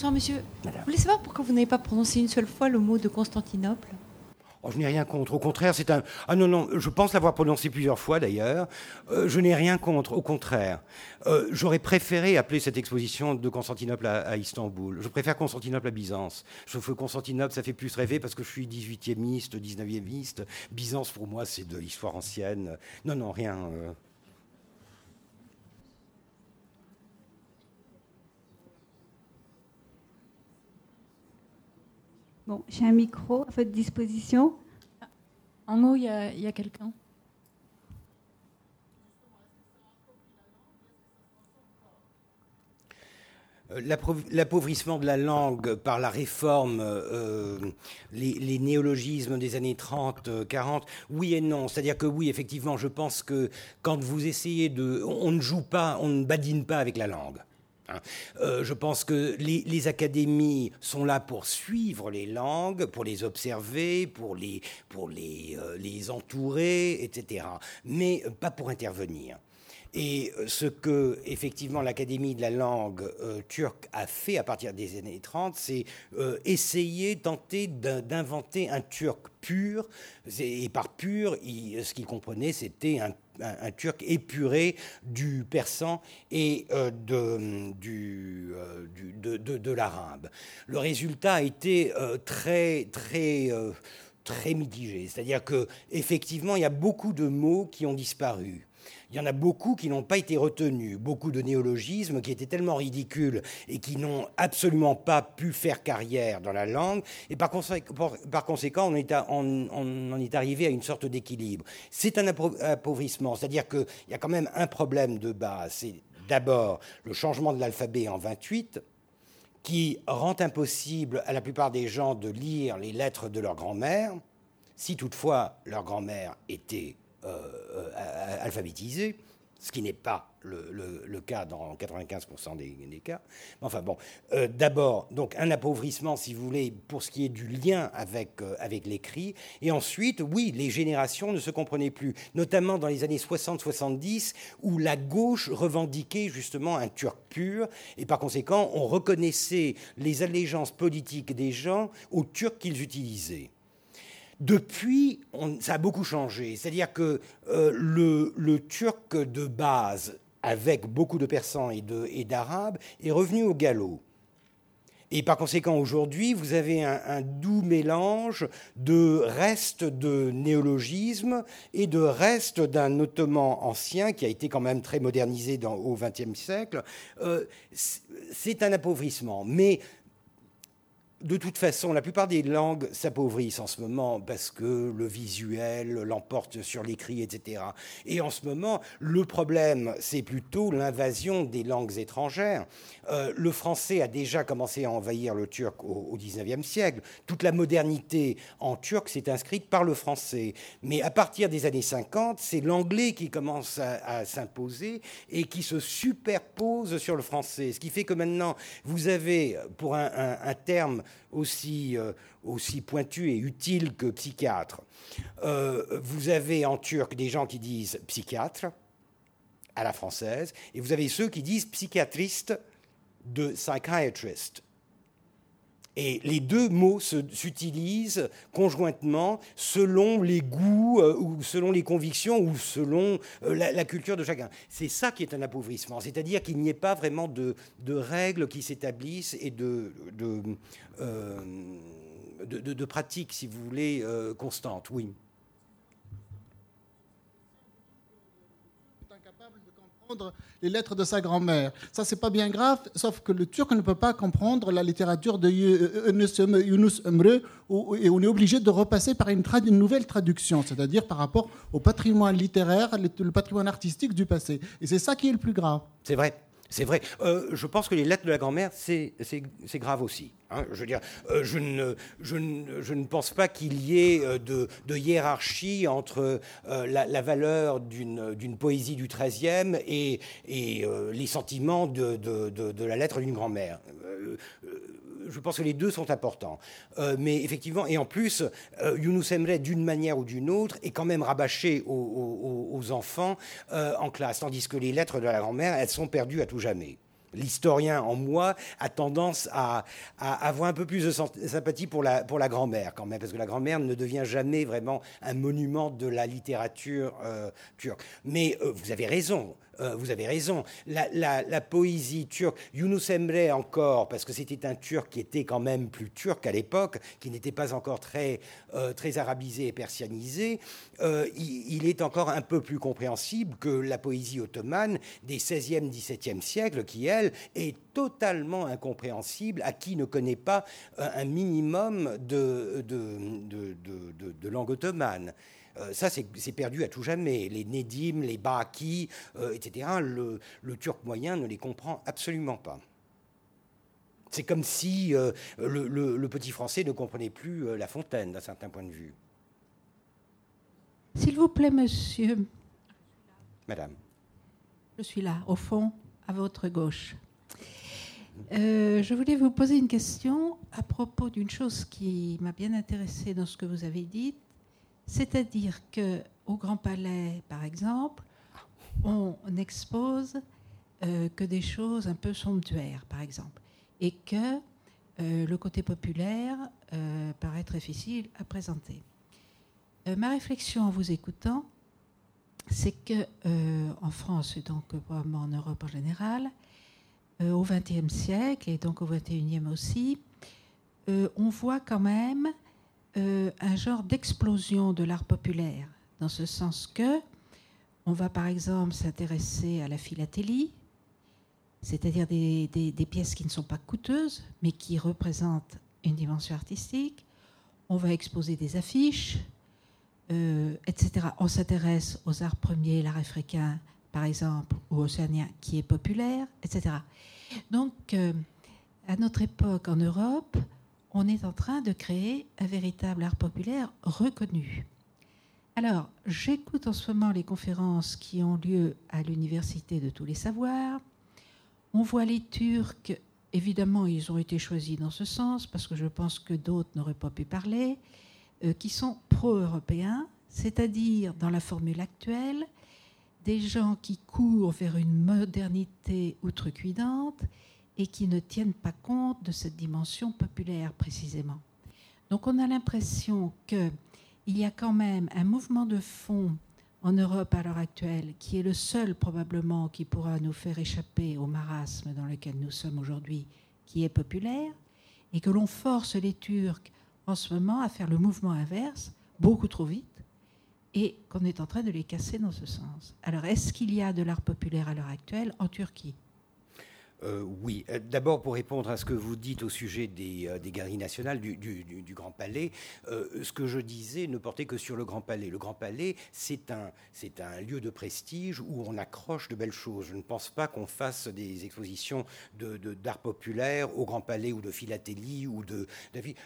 Bonsoir, monsieur. Vous voulez savoir pourquoi vous n'avez pas prononcé une seule fois le mot de Constantinople? Oh, je n'ai rien contre. Au contraire, c'est un. Ah non, non, je pense l'avoir prononcé plusieurs fois d'ailleurs. Euh, je n'ai rien contre. Au contraire. Euh, j'aurais préféré appeler cette exposition de Constantinople à, Istanbul. Je préfère Constantinople à Byzance. Je trouve que Constantinople, ça fait plus rêver parce que je suis 18e 19e Byzance, pour moi, c'est de l'histoire ancienne. Non, non, rien. Euh. Bon, j'ai un micro à votre disposition. En haut, il y a, quelqu'un. Euh, l'appauvrissement de la langue par la réforme, euh, les, néologismes des années 30, 40, oui et non. C'est-à-dire que oui, effectivement, je pense que quand vous essayez de... On ne joue pas, on ne badine pas avec la langue. Hein. Euh, je pense que les, académies sont là pour suivre les langues, pour les observer, pour les, pour les, euh, les entourer, etc. Mais pas pour intervenir. Et ce que, effectivement, l'Académie de la langue euh, turque a fait à partir des années 30, c'est essayer, tenter d'inventer un turc pur. Et par pur, ce qu'il comprenait, c'était un turc épuré du persan et euh, de, euh, de, l'arabe. Le résultat a été euh, très, très, très mitigé. C'est-à-dire qu'effectivement, il y a beaucoup de mots qui ont disparu il y en a beaucoup qui n'ont pas été retenus, beaucoup de néologismes qui étaient tellement ridicules et qui n'ont absolument pas pu faire carrière dans la langue, et par, conséquent, on, est on, en est arrivé à une sorte d'équilibre. C'est un appauvrissement, c'est-à-dire qu'il y a quand même un problème de base, c'est d'abord le changement de l'alphabet en 28, qui rend impossible à la plupart des gens de lire les lettres de leur grand-mère, si toutefois leur grand-mère était alphabétisés, ce qui n'est pas le, cas dans 95% des, cas. Enfin bon, euh, d'abord, donc un appauvrissement, si vous voulez, pour ce qui est du lien avec, avec l'écrit. Et ensuite, oui, les générations ne se comprenaient plus, notamment dans les années 60-70, où la gauche revendiquait justement un turc pur, et par conséquent, on reconnaissait les allégeances politiques des gens aux turcs qu'ils utilisaient. Depuis, ça a beaucoup changé. C'est-à-dire que euh, le, turc de base, avec beaucoup de persans et d'arabes, est revenu au galop. Et par conséquent, aujourd'hui, vous avez un, doux mélange de restes de néologisme et de restes d'un ottoman ancien qui a été quand même très modernisé au XXe siècle. Euh, c'est un appauvrissement. Mais de toute façon, la plupart des langues s'appauvrissent en ce moment parce que le visuel l'emporte sur l'écrit, etc. Et en ce moment, le problème, c'est plutôt l'invasion des langues étrangères. Euh, le français a déjà commencé à envahir le turc au, XIXe siècle. Toute la modernité en turc s'est inscrite par le français. Mais à partir des années 50, c'est l'anglais qui commence à, s'imposer et qui se superpose sur le français. Ce qui fait que maintenant, vous avez, pour un terme aussi, euh, aussi pointu et utile que psychiatre. Euh, vous avez en turc des gens qui disent psychiatre à la française, et vous avez ceux qui disent psychiatriste de psychiatrist. Et les deux mots s'utilisent conjointement selon les goûts euh, ou selon les convictions ou selon euh, la, culture de chacun. C'est ça qui est un appauvrissement, c'est-à-dire qu'il n'y ait pas vraiment de, règles qui s'établissent et de, de, de, pratiques, si vous voulez, constantes. Oui. Les lettres de sa grand-mère. Ça, c'est pas bien grave, sauf que le turc ne peut pas comprendre la littérature de Yunus Emre, et on est obligé de repasser par une, nouvelle traduction, c'est-à-dire par rapport au patrimoine littéraire, le patrimoine artistique du passé. Et c'est ça qui est le plus grave. C'est vrai. C'est vrai. Euh, je pense que les lettres de la grand-mère, c'est grave aussi. Hein. euh, je, ne, pense pas qu'il y ait euh, de, hiérarchie entre la, valeur d'une poésie du XIIIe et, et les sentiments de la lettre d'une grand-mère je pense que les deux sont importants. Euh, mais effectivement, et en plus, euh, Younous Emre, d'une manière ou d'une autre, est quand même rabâché aux, enfants euh, en classe, tandis que les lettres de la grand-mère, elles sont perdues à tout jamais l'historien en moi a tendance à, avoir un peu plus de sympathie pour la, pour la grand-mère quand même, parce que la grand-mère ne devient jamais vraiment un monument de la littérature turque. Mais vous avez raison, euh, vous avez raison. La, poésie turque, Yunus Emre encore, parce que c'était un turc qui était quand même plus turc à l'époque, qui n'était pas encore très, euh, très arabisé et persianisé, euh, il, est encore un peu plus compréhensible que la poésie ottomane des 16e, 17e siècles, qui, elle, est totalement incompréhensible à qui ne connaît pas un minimum de, de, de langue ottomane. Euh, ça, c'est perdu à tout jamais. Les Nedim, les euh, etc., le, turc moyen ne les comprend absolument pas. C'est comme si euh, le, petit français ne comprenait plus La Fontaine, d'un certain point de vue. S'il vous plaît, monsieur. Madame. Je suis là, au fond, à votre gauche. je voulais vous poser une question à propos d'une chose qui m'a bien intéressée dans ce que vous avez dit, c'est-à-dire que au Grand Palais, par exemple, on expose euh, que des choses un peu somptuaires, par exemple, et que euh, le côté populaire euh, paraît très difficile à présenter. ma réflexion en vous écoutant, c'est que en France et donc probablement en Europe en général, au XXe siècle et donc au XXIe aussi, on voit quand même euh, un genre d'explosion de l'art populaire, dans ce sens que on va par exemple s'intéresser à la philatélie, c'est-à-dire des, pièces qui ne sont pas coûteuses, mais qui représentent une dimension artistique. On va exposer des affiches, euh, etc. On s'intéresse aux arts premiers, l'art africain, par exemple, ou océanien, qui est populaire, etc. Donc, euh, à notre époque en Europe, on est en train de créer un véritable art populaire reconnu. Alors, j'écoute en ce moment les conférences qui ont lieu à l'Université de tous les savoirs. On voit les Turcs, évidemment, ils ont été choisis dans ce sens, parce que je pense que d'autres n'auraient pas pu parler, euh, qui sont pro-européens, c'est-à-dire, dans la formule actuelle, des gens qui courent vers une modernité outrecuidante et qui ne tiennent pas compte de cette dimension populaire précisément. Donc on a l'impression qu'il y a quand même un mouvement de fond en Europe à l'heure actuelle qui est le seul probablement qui pourra nous faire échapper au marasme dans lequel nous sommes aujourd'hui, qui est populaire, et que l'on force les Turcs en ce moment à faire le mouvement inverse beaucoup trop vite et qu'on est en train de les casser dans ce sens. Alors est-ce qu'il y a de l'art populaire à l'heure actuelle en Turquie? Euh, oui, euh, d'abord pour répondre à ce que vous dites au sujet des, euh, galeries nationales du, Grand Palais, ce que je disais ne portait que sur le Grand Palais. Le Grand Palais, c'est un, c'est un lieu de prestige où on accroche de belles choses. Je ne pense pas qu'on fasse des expositions d'art populaire au Grand Palais ou de philatélie ou de...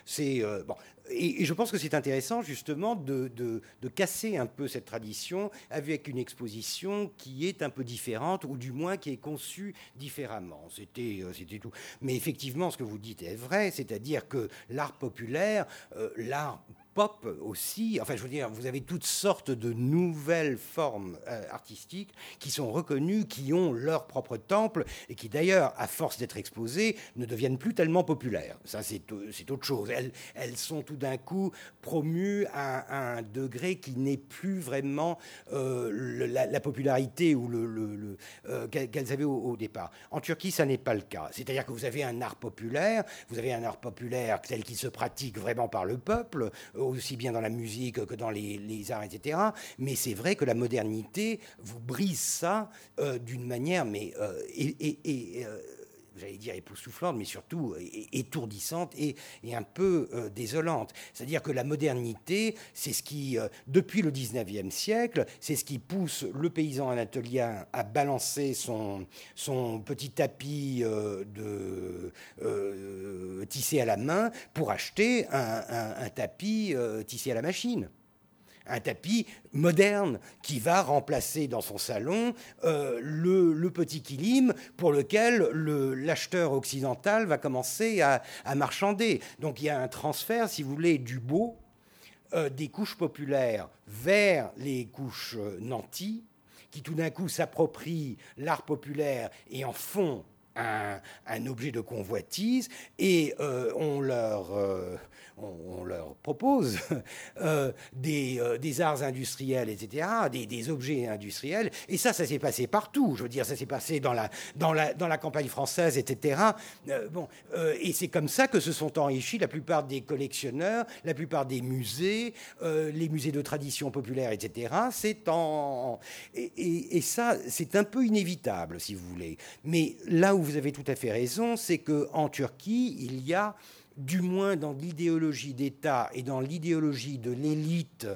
c'est, bon, et, je pense que c'est intéressant justement de, de, casser un peu cette tradition avec une exposition qui est un peu différente ou du moins qui est conçue différemment. C'était, euh, c'était tout. Mais effectivement, ce que vous dites est vrai, c'est-à-dire que l'art populaire, euh, l'art pop aussi. Enfin, je veux dire, vous avez toutes sortes de nouvelles formes euh, artistiques qui sont reconnues, qui ont leur propre temple et qui d'ailleurs, à force d'être exposées, ne deviennent plus tellement populaires. Ça, c'est autre chose. Elles, elles sont tout d'un coup promues à, un degré qui n'est plus vraiment euh, la, popularité ou le, euh, qu'elles avaient au, départ. En Turquie, ça n'est pas le cas. C'est-à-dire que vous avez un art populaire, vous avez un art populaire tel qu'il se pratique vraiment par le peuple, aussi bien dans la musique que dans les, arts, etc. Mais c'est vrai que la modernité vous brise ça euh, d'une manière, mais euh, et, euh, j'allais dire époustouflante, mais surtout étourdissante et, un peu désolante. C'est-à-dire que la modernité, c'est ce qui, depuis le 19e siècle, c'est ce qui pousse le paysan anatolien à balancer son, son petit tapis de, tissé à la main pour acheter un tapis tissé à la machine un tapis moderne qui va remplacer dans son salon euh, le, petit kilim pour lequel l'acheteur occidental va commencer à, marchander. Donc il y a un transfert, si vous voulez, du beau euh, des couches populaires vers les couches euh, nantis, qui tout d'un coup s'approprient l'art populaire et en font un, objet de convoitise et on leur on, leur propose euh, euh, des, arts industriels, etc., des, objets industriels. Et ça, ça s'est passé partout. Je veux dire, ça s'est passé dans la, dans, la, dans la campagne française, etc. Euh, bon, et c'est comme ça que se sont enrichis la plupart des collectionneurs, la plupart des musées, les musées de tradition populaire, etc. C'est en et, et ça, c'est un peu inévitable, si vous voulez. Mais là où vous avez tout à fait raison, c'est que en Turquie, il y a du moins dans l'idéologie d'État et dans l'idéologie de l'élite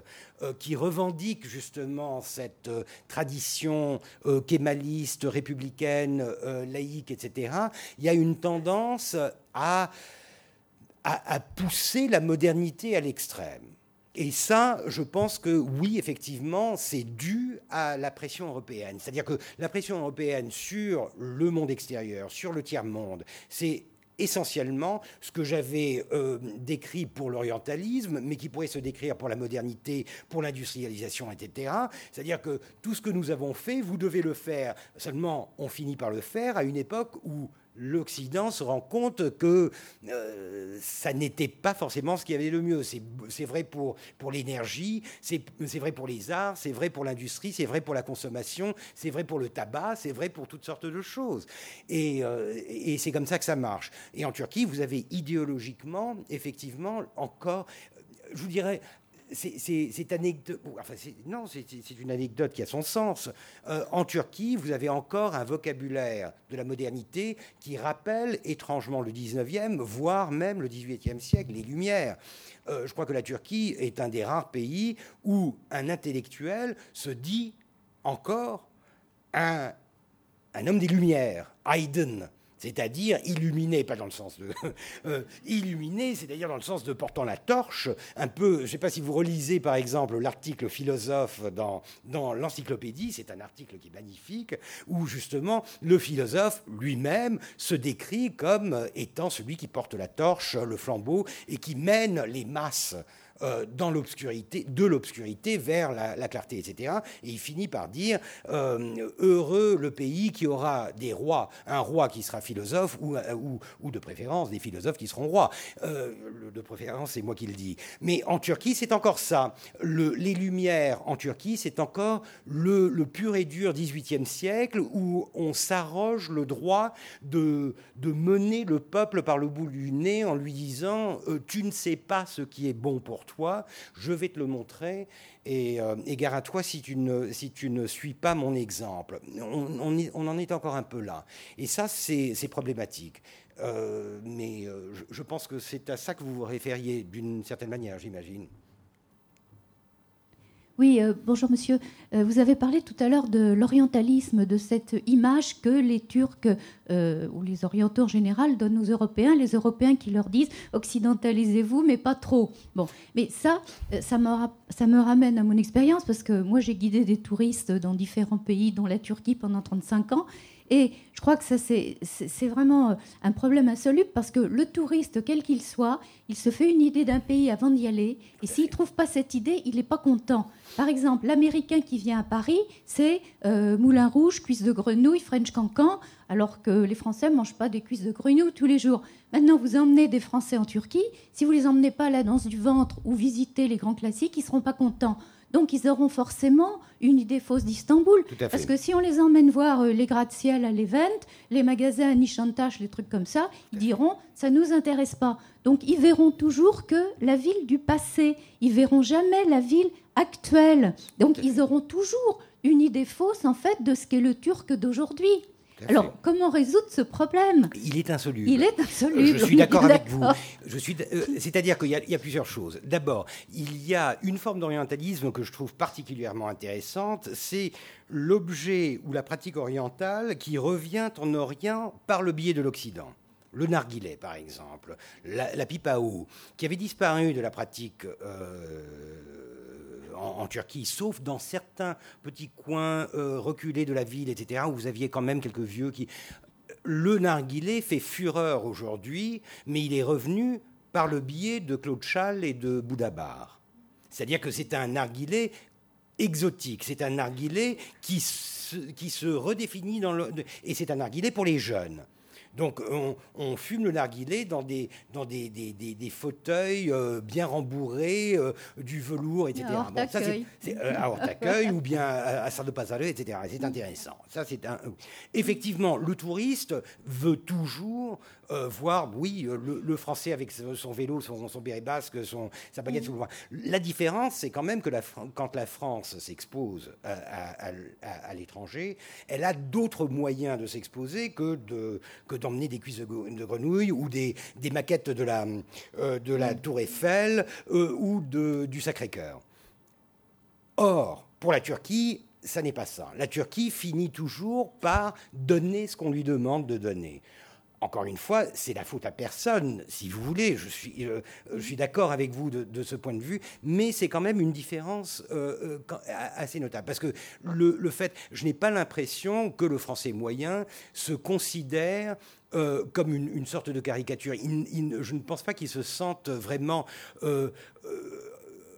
euh, qui revendique justement cette euh, tradition euh, kémaliste, républicaine, laïque, etc., il y a une tendance à pousser la modernité à l'extrême. Et ça, je pense que oui, effectivement, c'est dû à la pression européenne. C'est-à-dire que la pression européenne sur le monde extérieur, sur le tiers-monde, c'est essentiellement ce que j'avais euh, décrit pour l'orientalisme, mais qui pourrait se décrire pour la modernité, pour l'industrialisation, etc. C'est-à-dire que tout ce que nous avons fait, vous devez le faire. Seulement, on finit par le faire à une époque où l'Occident se rend compte que euh, ça n'était pas forcément ce qui avait le mieux. C'est vrai pour, pour l'énergie, c'est vrai pour les arts, c'est vrai pour l'industrie, c'est vrai pour la consommation, c'est vrai pour le tabac, c'est vrai pour toutes sortes de choses. Et, euh, et c'est comme ça que ça marche. Et en Turquie, vous avez idéologiquement, effectivement, encore, je vous dirais, c'est une anecdote qui a son sens. Euh, en Turquie, vous avez encore un vocabulaire de la modernité qui rappelle étrangement le 19e, voire même le 18e siècle, les Lumières. Euh, je crois que la Turquie est un des rares pays où un intellectuel se dit encore un, un homme des Lumières, Haydn c'est-à-dire illuminé, pas dans le sens de euh, illuminé, c'est-à-dire dans le sens de portant la torche, un peu. Je ne sais pas si vous relisez par exemple l'article philosophe dans, dans l'encyclopédie, c'est un article qui est magnifique, où justement le philosophe lui-même se décrit comme étant celui qui porte la torche, le flambeau, et qui mène les masses euh, dans l'obscurité, de l'obscurité vers la, clarté, etc. Et il finit par dire euh, heureux le pays qui aura des rois, un roi qui sera philosophe ou, euh, ou, ou de préférence des philosophes qui seront rois. de préférence, c'est moi qui le dis. Mais en Turquie, c'est encore ça. Le, les Lumières en Turquie, c'est encore le, le, pur et dur XVIIIe siècle où on s'arroge le droit de, de mener le peuple par le bout du nez en lui disant tu ne sais pas ce qui est bon pour toi, je vais te le montrer, et, euh, à toi si tu, ne, si tu ne suis pas mon exemple. On, en est encore un peu là. Et ça, c'est problématique. Euh, mais euh, je, pense que c'est à ça que vous vous référiez d'une certaine manière, j'imagine. Oui, euh, bonjour monsieur. Euh, vous avez parlé tout à l'heure de l'orientalisme, de cette image que les Turcs euh, ou les Orientaux en général donnent aux Européens, les Européens qui leur disent occidentalisez-vous, mais pas trop. Bon, mais ça, ça me, ça me ramène à mon expérience parce que moi j'ai guidé des touristes dans différents pays, dont la Turquie pendant 35 ans. Et je crois que ça, c'est vraiment un problème insoluble parce que le touriste, quel qu'il soit, il se fait une idée d'un pays avant d'y aller. Et s'il ne trouve pas cette idée, il n'est pas content. Par exemple, l'Américain qui vient à Paris, c'est euh, Moulin Rouge, cuisse de grenouille, French Cancan, alors que les Français ne mangent pas des cuisses de grenouille tous les jours. Maintenant, vous emmenez des Français en Turquie. Si vous les emmenez pas à la danse du ventre ou visiter les grands classiques, ils ne seront pas contents. Donc ils auront forcément une idée fausse d'Istanbul. Parce que si on les emmène voir euh, les gratte-ciel à l'Event, les magasins à Nishantash, les trucs comme ça, ils diront ça ne nous intéresse pas. Donc ils verront toujours que la ville du passé, ils verront jamais la ville actuelle. Donc ils auront toujours une idée fausse en fait de ce qu'est le turc d'aujourd'hui. Alors, comment résoudre ce problème Il est insoluble. Il est insoluble. Je suis d'accord avec vous. Euh, c'est-à-dire qu'il y, a plusieurs choses. D'abord, il y a une forme d'orientalisme que je trouve particulièrement intéressante. C'est l'objet ou la pratique orientale qui revient en Orient par le biais de l'Occident le narguilé, par exemple, la, pipe à eau, qui avait disparu de la pratique euh, en, Turquie, sauf dans certains petits coins euh, reculés de la ville, etc., où vous aviez quand même quelques vieux qui... Le narguilé fait fureur aujourd'hui, mais il est revenu par le biais de Claude Chal et de Boudabar. C'est-à-dire que c'est un narguilé exotique, c'est un narguilé qui se, qui se redéfinit dans le... Et c'est un narguilé pour les jeunes. Donc on, fume le narguilé dans des, dans des, des, fauteuils euh, bien rembourrés, euh, du velours, etc. bon, ça, c'est, euh, à ou bien à, à de Pasale, etc. C'est intéressant. Ça, c'est un... Effectivement, le touriste veut toujours voir, oui, le, français avec son vélo, son, son béret basque, son, sa baguette sous le bras. La différence, c'est quand même que la, quand la France s'expose à, à, l'étranger, elle a d'autres moyens de s'exposer que, de, que d'emmener des cuisses de grenouille ou des, maquettes de la, euh, de la Tour Eiffel euh, ou de, du Sacré-Cœur. Or, pour la Turquie, ça n'est pas ça. La Turquie finit toujours par donner ce qu'on lui demande de donner encore une fois, c'est la faute à personne, si vous voulez. Je suis, euh, d'accord avec vous de, ce point de vue, mais c'est quand même une différence euh, euh, assez notable. Parce que le, fait, je n'ai pas l'impression que le français moyen se considère comme une, sorte de caricature. je ne pense pas qu'il se sente vraiment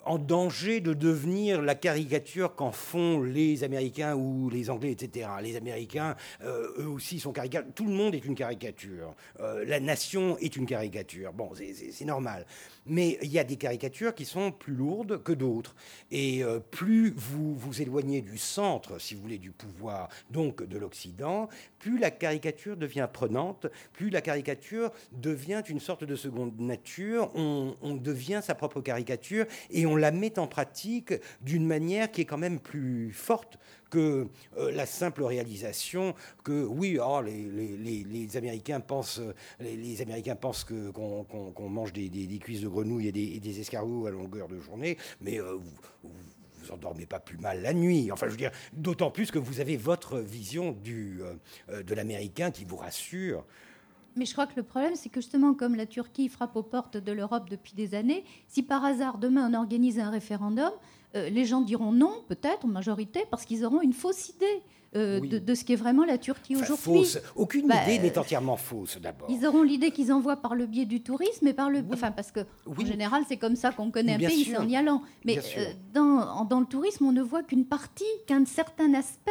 en danger de devenir la caricature qu'en font les Américains ou les Anglais, etc. Les Américains, euh, eux aussi, sont caricatures. Tout le monde est une caricature. Euh, la nation est une caricature. Bon, c'est normal. Mais il y a des caricatures qui sont plus lourdes que d'autres. Et euh, plus vous vous éloignez du centre, si vous voulez, du pouvoir, donc de l'Occident, plus la caricature devient prenante, plus la caricature devient une sorte de seconde nature. On, on devient sa propre caricature et on la met en pratique d'une manière qui est quand même plus forte que euh, la simple réalisation que oui, oh, les, Américains pensent, les, Américains pensent que, qu'on, mange des, cuisses de grenouilles et des, escargots à longueur de journée, mais euh, vous, vous endormez pas plus mal la nuit. Enfin, je veux dire, d'autant plus que vous avez votre vision du, euh, de l'américain qui vous rassure. Mais je crois que le problème, c'est que justement, comme la Turquie frappe aux portes de l'Europe depuis des années, si par hasard demain on organise un référendum, euh, les gens diront non, peut-être en majorité, parce qu'ils auront une fausse idée. Euh, de, ce qui est vraiment la Turquie aujourd'hui. Aucune bah, idée n'est entièrement fausse d'abord. Ils auront l'idée qu'ils envoient par le biais du tourisme et par le, enfin parce que en général c'est comme ça qu'on connaît un pays, c'est en y allant. Mais euh, dans, dans, le tourisme, on ne voit qu'une partie, qu'un certain aspect,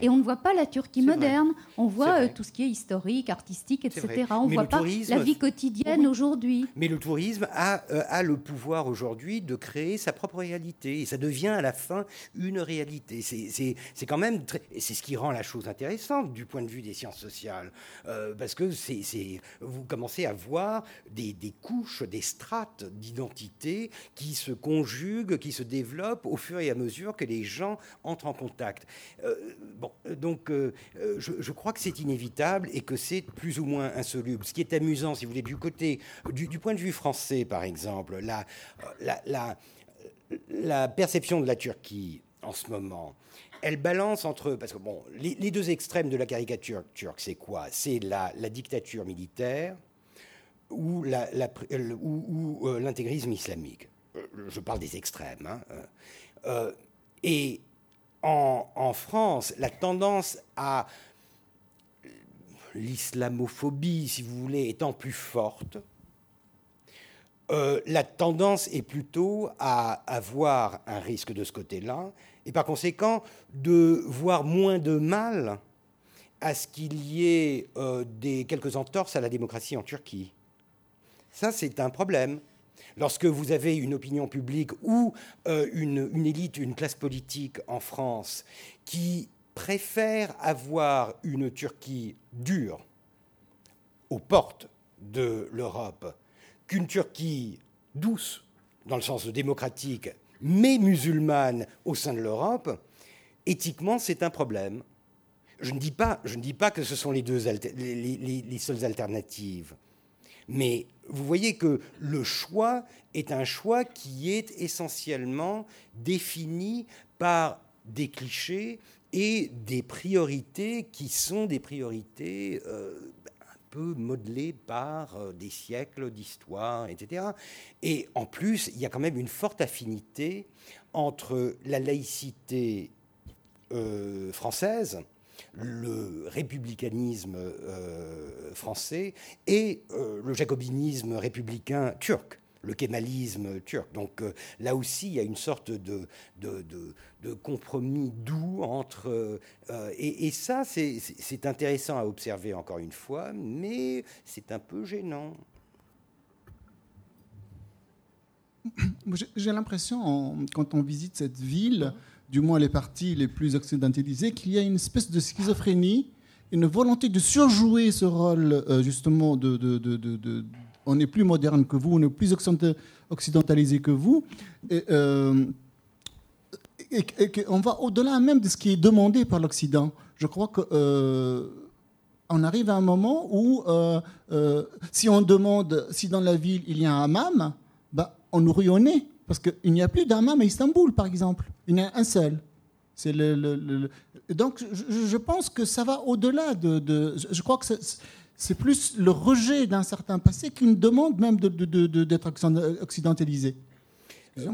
et on ne voit pas la Turquie moderne. On voit tout ce qui est historique, artistique, etc. On ne voit pas la vie quotidienne aujourd'hui. Mais le tourisme a, a le pouvoir aujourd'hui de créer sa propre réalité et ça devient à la fin une réalité. C'est quand même c'est ce qui rend la chose intéressante du point de vue des sciences sociales, euh, parce que c'est vous commencez à voir des, des couches, des strates d'identité qui se conjuguent, qui se développent au fur et à mesure que les gens entrent en contact. Euh, bon, donc euh, je, je, crois que c'est inévitable et que c'est plus ou moins insoluble. Ce qui est amusant, si vous voulez, du côté du, du point de vue français, par exemple, la, la, la la perception de la Turquie en ce moment, elle balance entre. Parce que, bon, les, deux extrêmes de la caricature turque, c'est quoi? C'est la, dictature militaire ou euh, l'intégrisme islamique. Euh, je parle des extrêmes. Hein, euh, et en, France, la tendance à l'islamophobie, si vous voulez, étant plus forte, euh, la tendance est plutôt à avoir un risque de ce côté-là, et par conséquent de voir moins de mal à ce qu'il y ait euh, des, quelques entorses à la démocratie en Turquie. Ça, c'est un problème. Lorsque vous avez une opinion publique ou euh, une, élite, une classe politique en France qui préfère avoir une Turquie dure aux portes de l'Europe qu'une Turquie douce, dans le sens démocratique, mais musulmane au sein de l'Europe, éthiquement, c'est un problème. Je ne, dis pas, je ne dis pas que ce sont les, deux les seules alternatives. Mais vous voyez que le choix est un choix qui est essentiellement défini par des clichés et des priorités qui sont des priorités euh, peu modelées par euh, des siècles d'histoire, etc. Et en plus, il y a quand même une forte affinité entre la laïcité euh, française, le républicanisme euh, français et le jacobinisme républicain turc le kémalisme turc. Donc euh, là aussi, il y a une sorte de, de, compromis doux entre... et, et, ça, c'est intéressant à observer encore une fois, mais c'est un peu gênant. J'ai l'impression, quand on visite cette ville, du moins les partis les plus occidentalisés, qu'il y a une espèce de schizophrénie, une volonté de surjouer ce rôle euh, justement de, de, on est plus moderne que vous, on est plus occidentalisé que vous, et, euh, qu'on va au-delà même de ce qui est demandé par l'Occident. Je crois que euh, on arrive à un moment où, si on demande si dans la ville il y a un hammam, bah, on nous nez. Parce qu'il n'y a plus d'hammam à Istanbul, par exemple. Il y en a un seul. Donc, je, pense que ça va au-delà de, Je crois que c'est plus le rejet d'un certain passé qu'une demande même d'être occidentalisé.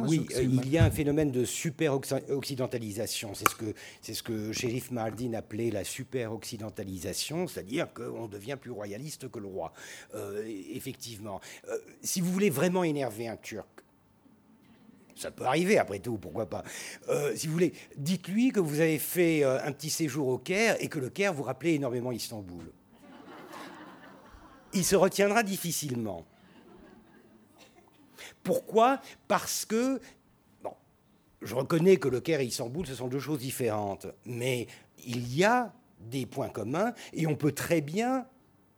Oui, il y a un phénomène de super-occidentalisation. C'est ce que, c'est ce que Shérif Mardin appelait la super-occidentalisation, c'est-à-dire qu'on devient plus royaliste que le roi. Euh, effectivement. Euh, si vous voulez vraiment énerver un Turc, ça peut arriver après tout, pourquoi pas. Euh, si vous voulez, dites-lui que vous avez fait euh, un petit séjour au Caire et que le Caire vous rappelait énormément Istanbul. Il se retiendra difficilement. Pourquoi? Parce que, bon, je reconnais que le Caire et Istanbul, ce sont deux choses différentes, mais il y a des points communs et on peut très bien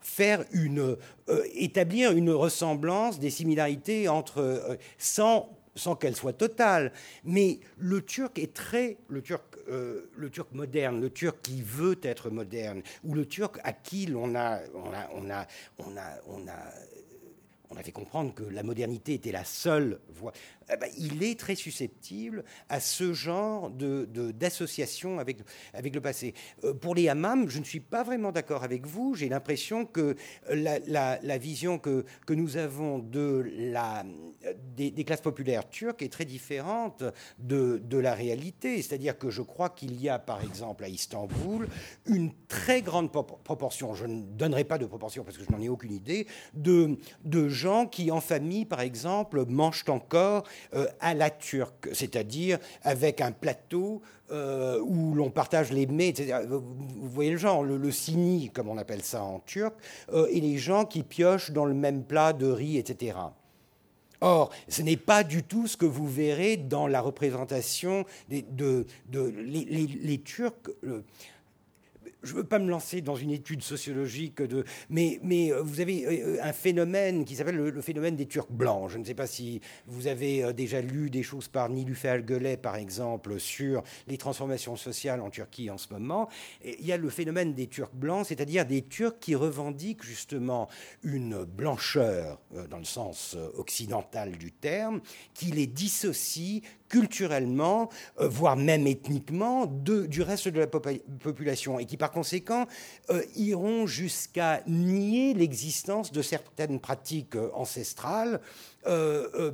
faire une, euh, établir une ressemblance, des similarités entre, sans sans qu'elle soit totale. Mais le turc est très, le turc, euh, le turc moderne, le turc qui veut être moderne, ou le turc à qui on a, on a, on a, on a, on a on a fait comprendre que la modernité était la seule voie. Eh ben, il est très susceptible à ce genre d'association de, avec, avec le passé. Euh, pour les hammams, je ne suis pas vraiment d'accord avec vous. J'ai l'impression que la, la, vision que, que nous avons de la, des, classes populaires turques est très différente de, de la réalité. C'est-à-dire que je crois qu'il y a, par exemple, à Istanbul, une très grande proportion, je ne donnerai pas de proportion parce que je n'en ai aucune idée, de, de gens qui, en famille, par exemple, mangent encore euh, à la turque, c'est-à-dire avec un plateau euh, où l'on partage les mets, Vous, voyez le genre, le, le comme on appelle ça en turc, euh, et les gens qui piochent dans le même plat de riz, etc. Or, ce n'est pas du tout ce que vous verrez dans la représentation des, de, les, Turcs je ne veux pas me lancer dans une étude sociologique, de, mais, mais euh, vous avez euh, un phénomène qui s'appelle le, phénomène des Turcs blancs. Je ne sais pas si vous avez euh, déjà lu des choses par Nilüfer Algölay, par exemple, sur les transformations sociales en Turquie en ce moment. il y a le phénomène des Turcs blancs, c'est-à-dire des Turcs qui revendiquent justement une blancheur, dans le sens occidental du terme, qui les dissocie culturellement, euh, voire même ethniquement, du reste de la population, et qui par conséquent euh, iront jusqu'à nier l'existence de certaines pratiques euh, ancestrales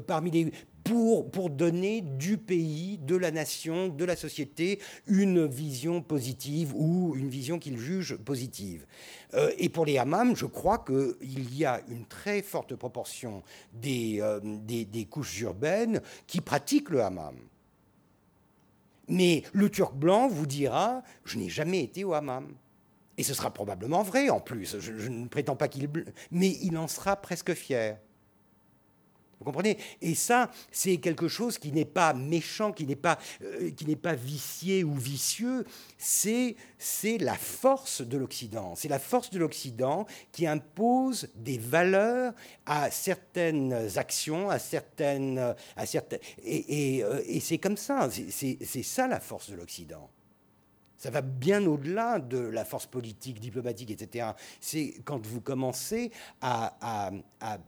parmi les pour, donner du pays, de la nation, de la société une vision positive ou une vision qu'ils jugent positive. Euh, et pour les hammams, je crois qu'il y a une très forte proportion des, euh, des, couches urbaines qui pratiquent le hammam. Mais le turc blanc vous dira, je n'ai jamais été au hammam. Et ce sera probablement vrai en plus, je, je ne prétends pas qu'il... Mais il en sera presque fier. Vous comprenez? Et ça, c'est quelque chose qui n'est pas méchant, qui n'est pas, euh, qui n'est pas vicié ou vicieux. C'est, c'est la force de l'Occident. C'est la force de l'Occident qui impose des valeurs à certaines actions, à certaines, à certaines. Et, euh, c'est comme ça. C'est, c'est ça la force de l'Occident. Ça va bien au-delà de la force politique, diplomatique, etc. C'est quand vous commencez à, à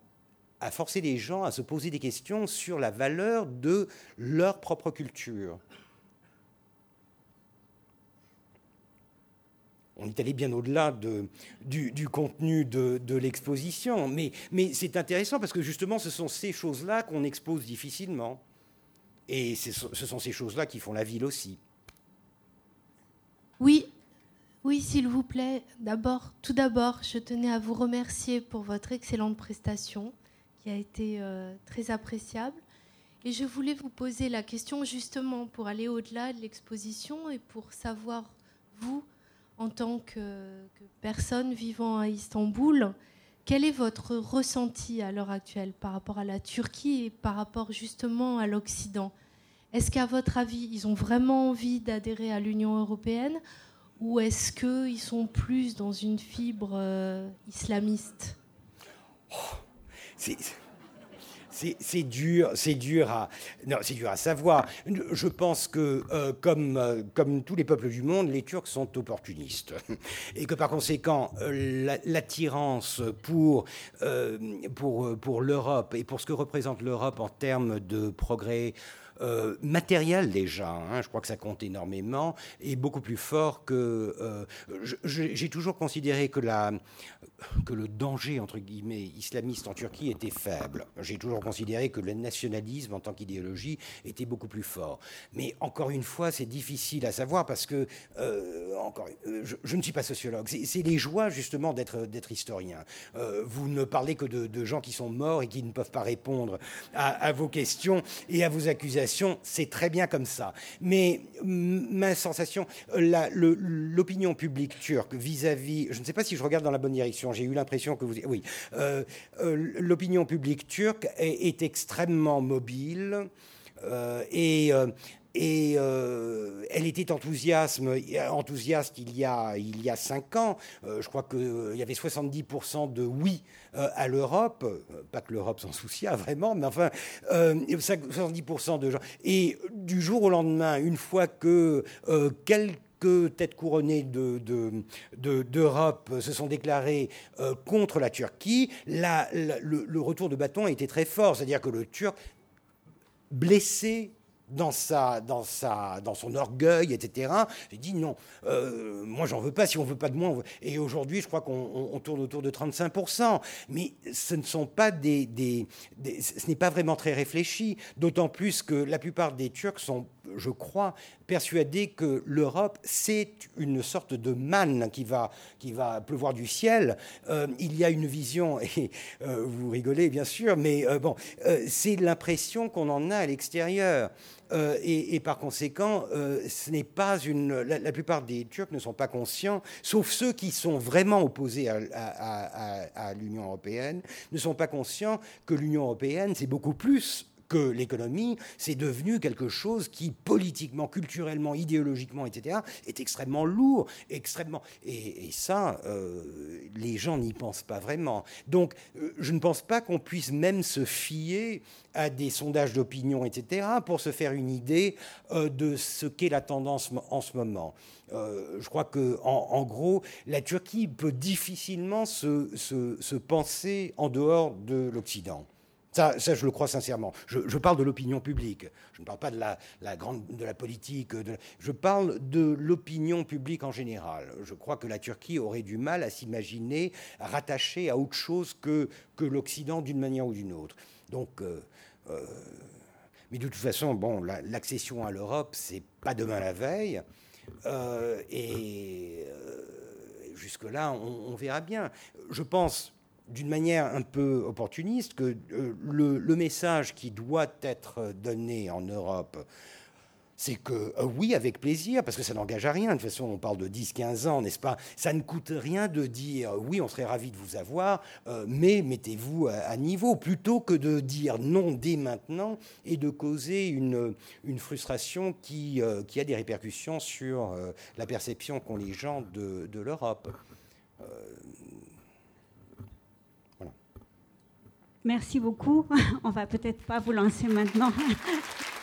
à forcer les gens à se poser des questions sur la valeur de leur propre culture. On est allé bien au-delà de, du, contenu de, l'exposition, mais, mais c'est intéressant parce que justement ce sont ces choses-là qu'on expose difficilement. Et ce sont ces choses-là qui font la ville aussi. Oui, oui, s'il vous plaît. D'abord, tout d'abord, je tenais à vous remercier pour votre excellente prestation qui a été euh, très appréciable. Et je voulais vous poser la question justement pour aller au-delà de l'exposition et pour savoir, vous, en tant que, personne vivant à Istanbul, quel est votre ressenti à l'heure actuelle par rapport à la Turquie et par rapport justement à l'Occident? Est-ce qu'à votre avis, ils ont vraiment envie d'adhérer à l'Union européenne ou est-ce qu'ils sont plus dans une fibre euh, islamiste? Oh c'est dur, c'est dur à, non, c'est dur à savoir. Je pense que, euh, comme, euh, comme tous les peuples du monde, les Turcs sont opportunistes et que par conséquent, euh, l'attirance pour, pour, pour l'Europe et pour ce que représente l'Europe en termes de progrès euh, matériel déjà, hein, je crois que ça compte énormément, et beaucoup plus fort que... Euh, j'ai toujours considéré que, la, que le danger, entre guillemets, islamiste en Turquie était faible. J'ai toujours considéré que le nationalisme en tant qu'idéologie était beaucoup plus fort. Mais encore une fois, c'est difficile à savoir parce que, euh, encore, je, ne suis pas sociologue. C'est les joies justement d'être historien. vous ne parlez que de, gens qui sont morts et qui ne peuvent pas répondre à vos questions et à vos accusations c'est très bien comme ça. Mais ma sensation, l'opinion publique turque vis-à-vis, je ne sais pas si je regarde dans la bonne direction, j'ai eu l'impression que vous... Oui, euh, euh, l'opinion publique turque est, extrêmement mobile. Euh, et, et euh, elle était enthousiaste, il y a, il y a cinq ans. Euh, je crois qu'il euh, y avait 70% de oui à l'Europe. Pas que l'Europe s'en soucia vraiment, mais enfin, 70% de gens. Et du jour au lendemain, une fois que quelques têtes couronnées d'Europe de, de, se sont déclarées contre la Turquie, le, le, retour de bâton a été très fort. C'est-à-dire que le Turc, blessé dans, sa, dans, sa, dans son orgueil, etc. J'ai dit non, euh, moi j'en veux pas, si on veut pas de moi. Et aujourd'hui, je crois qu'on tourne autour de 35%. Mais ce ne sont pas des, des, ce n'est pas vraiment très réfléchi, d'autant plus que la plupart des Turcs sont, je crois, persuadés que l'Europe, c'est une sorte de manne qui va, qui va pleuvoir du ciel. Euh, il y a une vision, et euh, vous rigolez bien sûr, mais bon, c'est l'impression qu'on en a à l'extérieur. Euh, et, par conséquent, euh, ce n'est pas une. La, plupart des Turcs ne sont pas conscients, sauf ceux qui sont vraiment opposés à, à l'Union européenne, ne sont pas conscients que l'Union européenne, c'est beaucoup plus que l'économie, c'est devenu quelque chose qui, politiquement, culturellement, idéologiquement, etc., est extrêmement lourd, extrêmement. Et, ça, euh, les gens n'y pensent pas vraiment. Donc, euh, je ne pense pas qu'on puisse même se fier à des sondages d'opinion, etc., pour se faire une idée euh, de ce qu'est la tendance en ce moment. je crois que, en, gros, la Turquie peut difficilement se, se penser en dehors de l'Occident. Ça, je le crois sincèrement. Je, parle de l'opinion publique. Je ne parle pas de la, grande, de la politique. je parle de l'opinion publique en général. Je crois que la Turquie aurait du mal à s'imaginer rattachée à autre chose que, que l'Occident d'une manière ou d'une autre. Donc, mais de toute façon, bon, l'accession à l'Europe, c'est pas demain la veille. et jusque-là, on, verra bien. Je pense, d'une manière un peu opportuniste, que le, message qui doit être donné en Europe c'est que euh, oui, avec plaisir, parce que ça n'engage à rien. De toute façon, on parle de 10-15 ans, n'est-ce pas? Ça ne coûte rien de dire oui, on serait ravi de vous avoir, euh, mais mettez-vous à, niveau, plutôt que de dire non dès maintenant et de causer une, une frustration qui, euh, a des répercussions sur la perception qu'ont les gens de l'Europe. Merci beaucoup. On va peut-être pas vous lancer maintenant.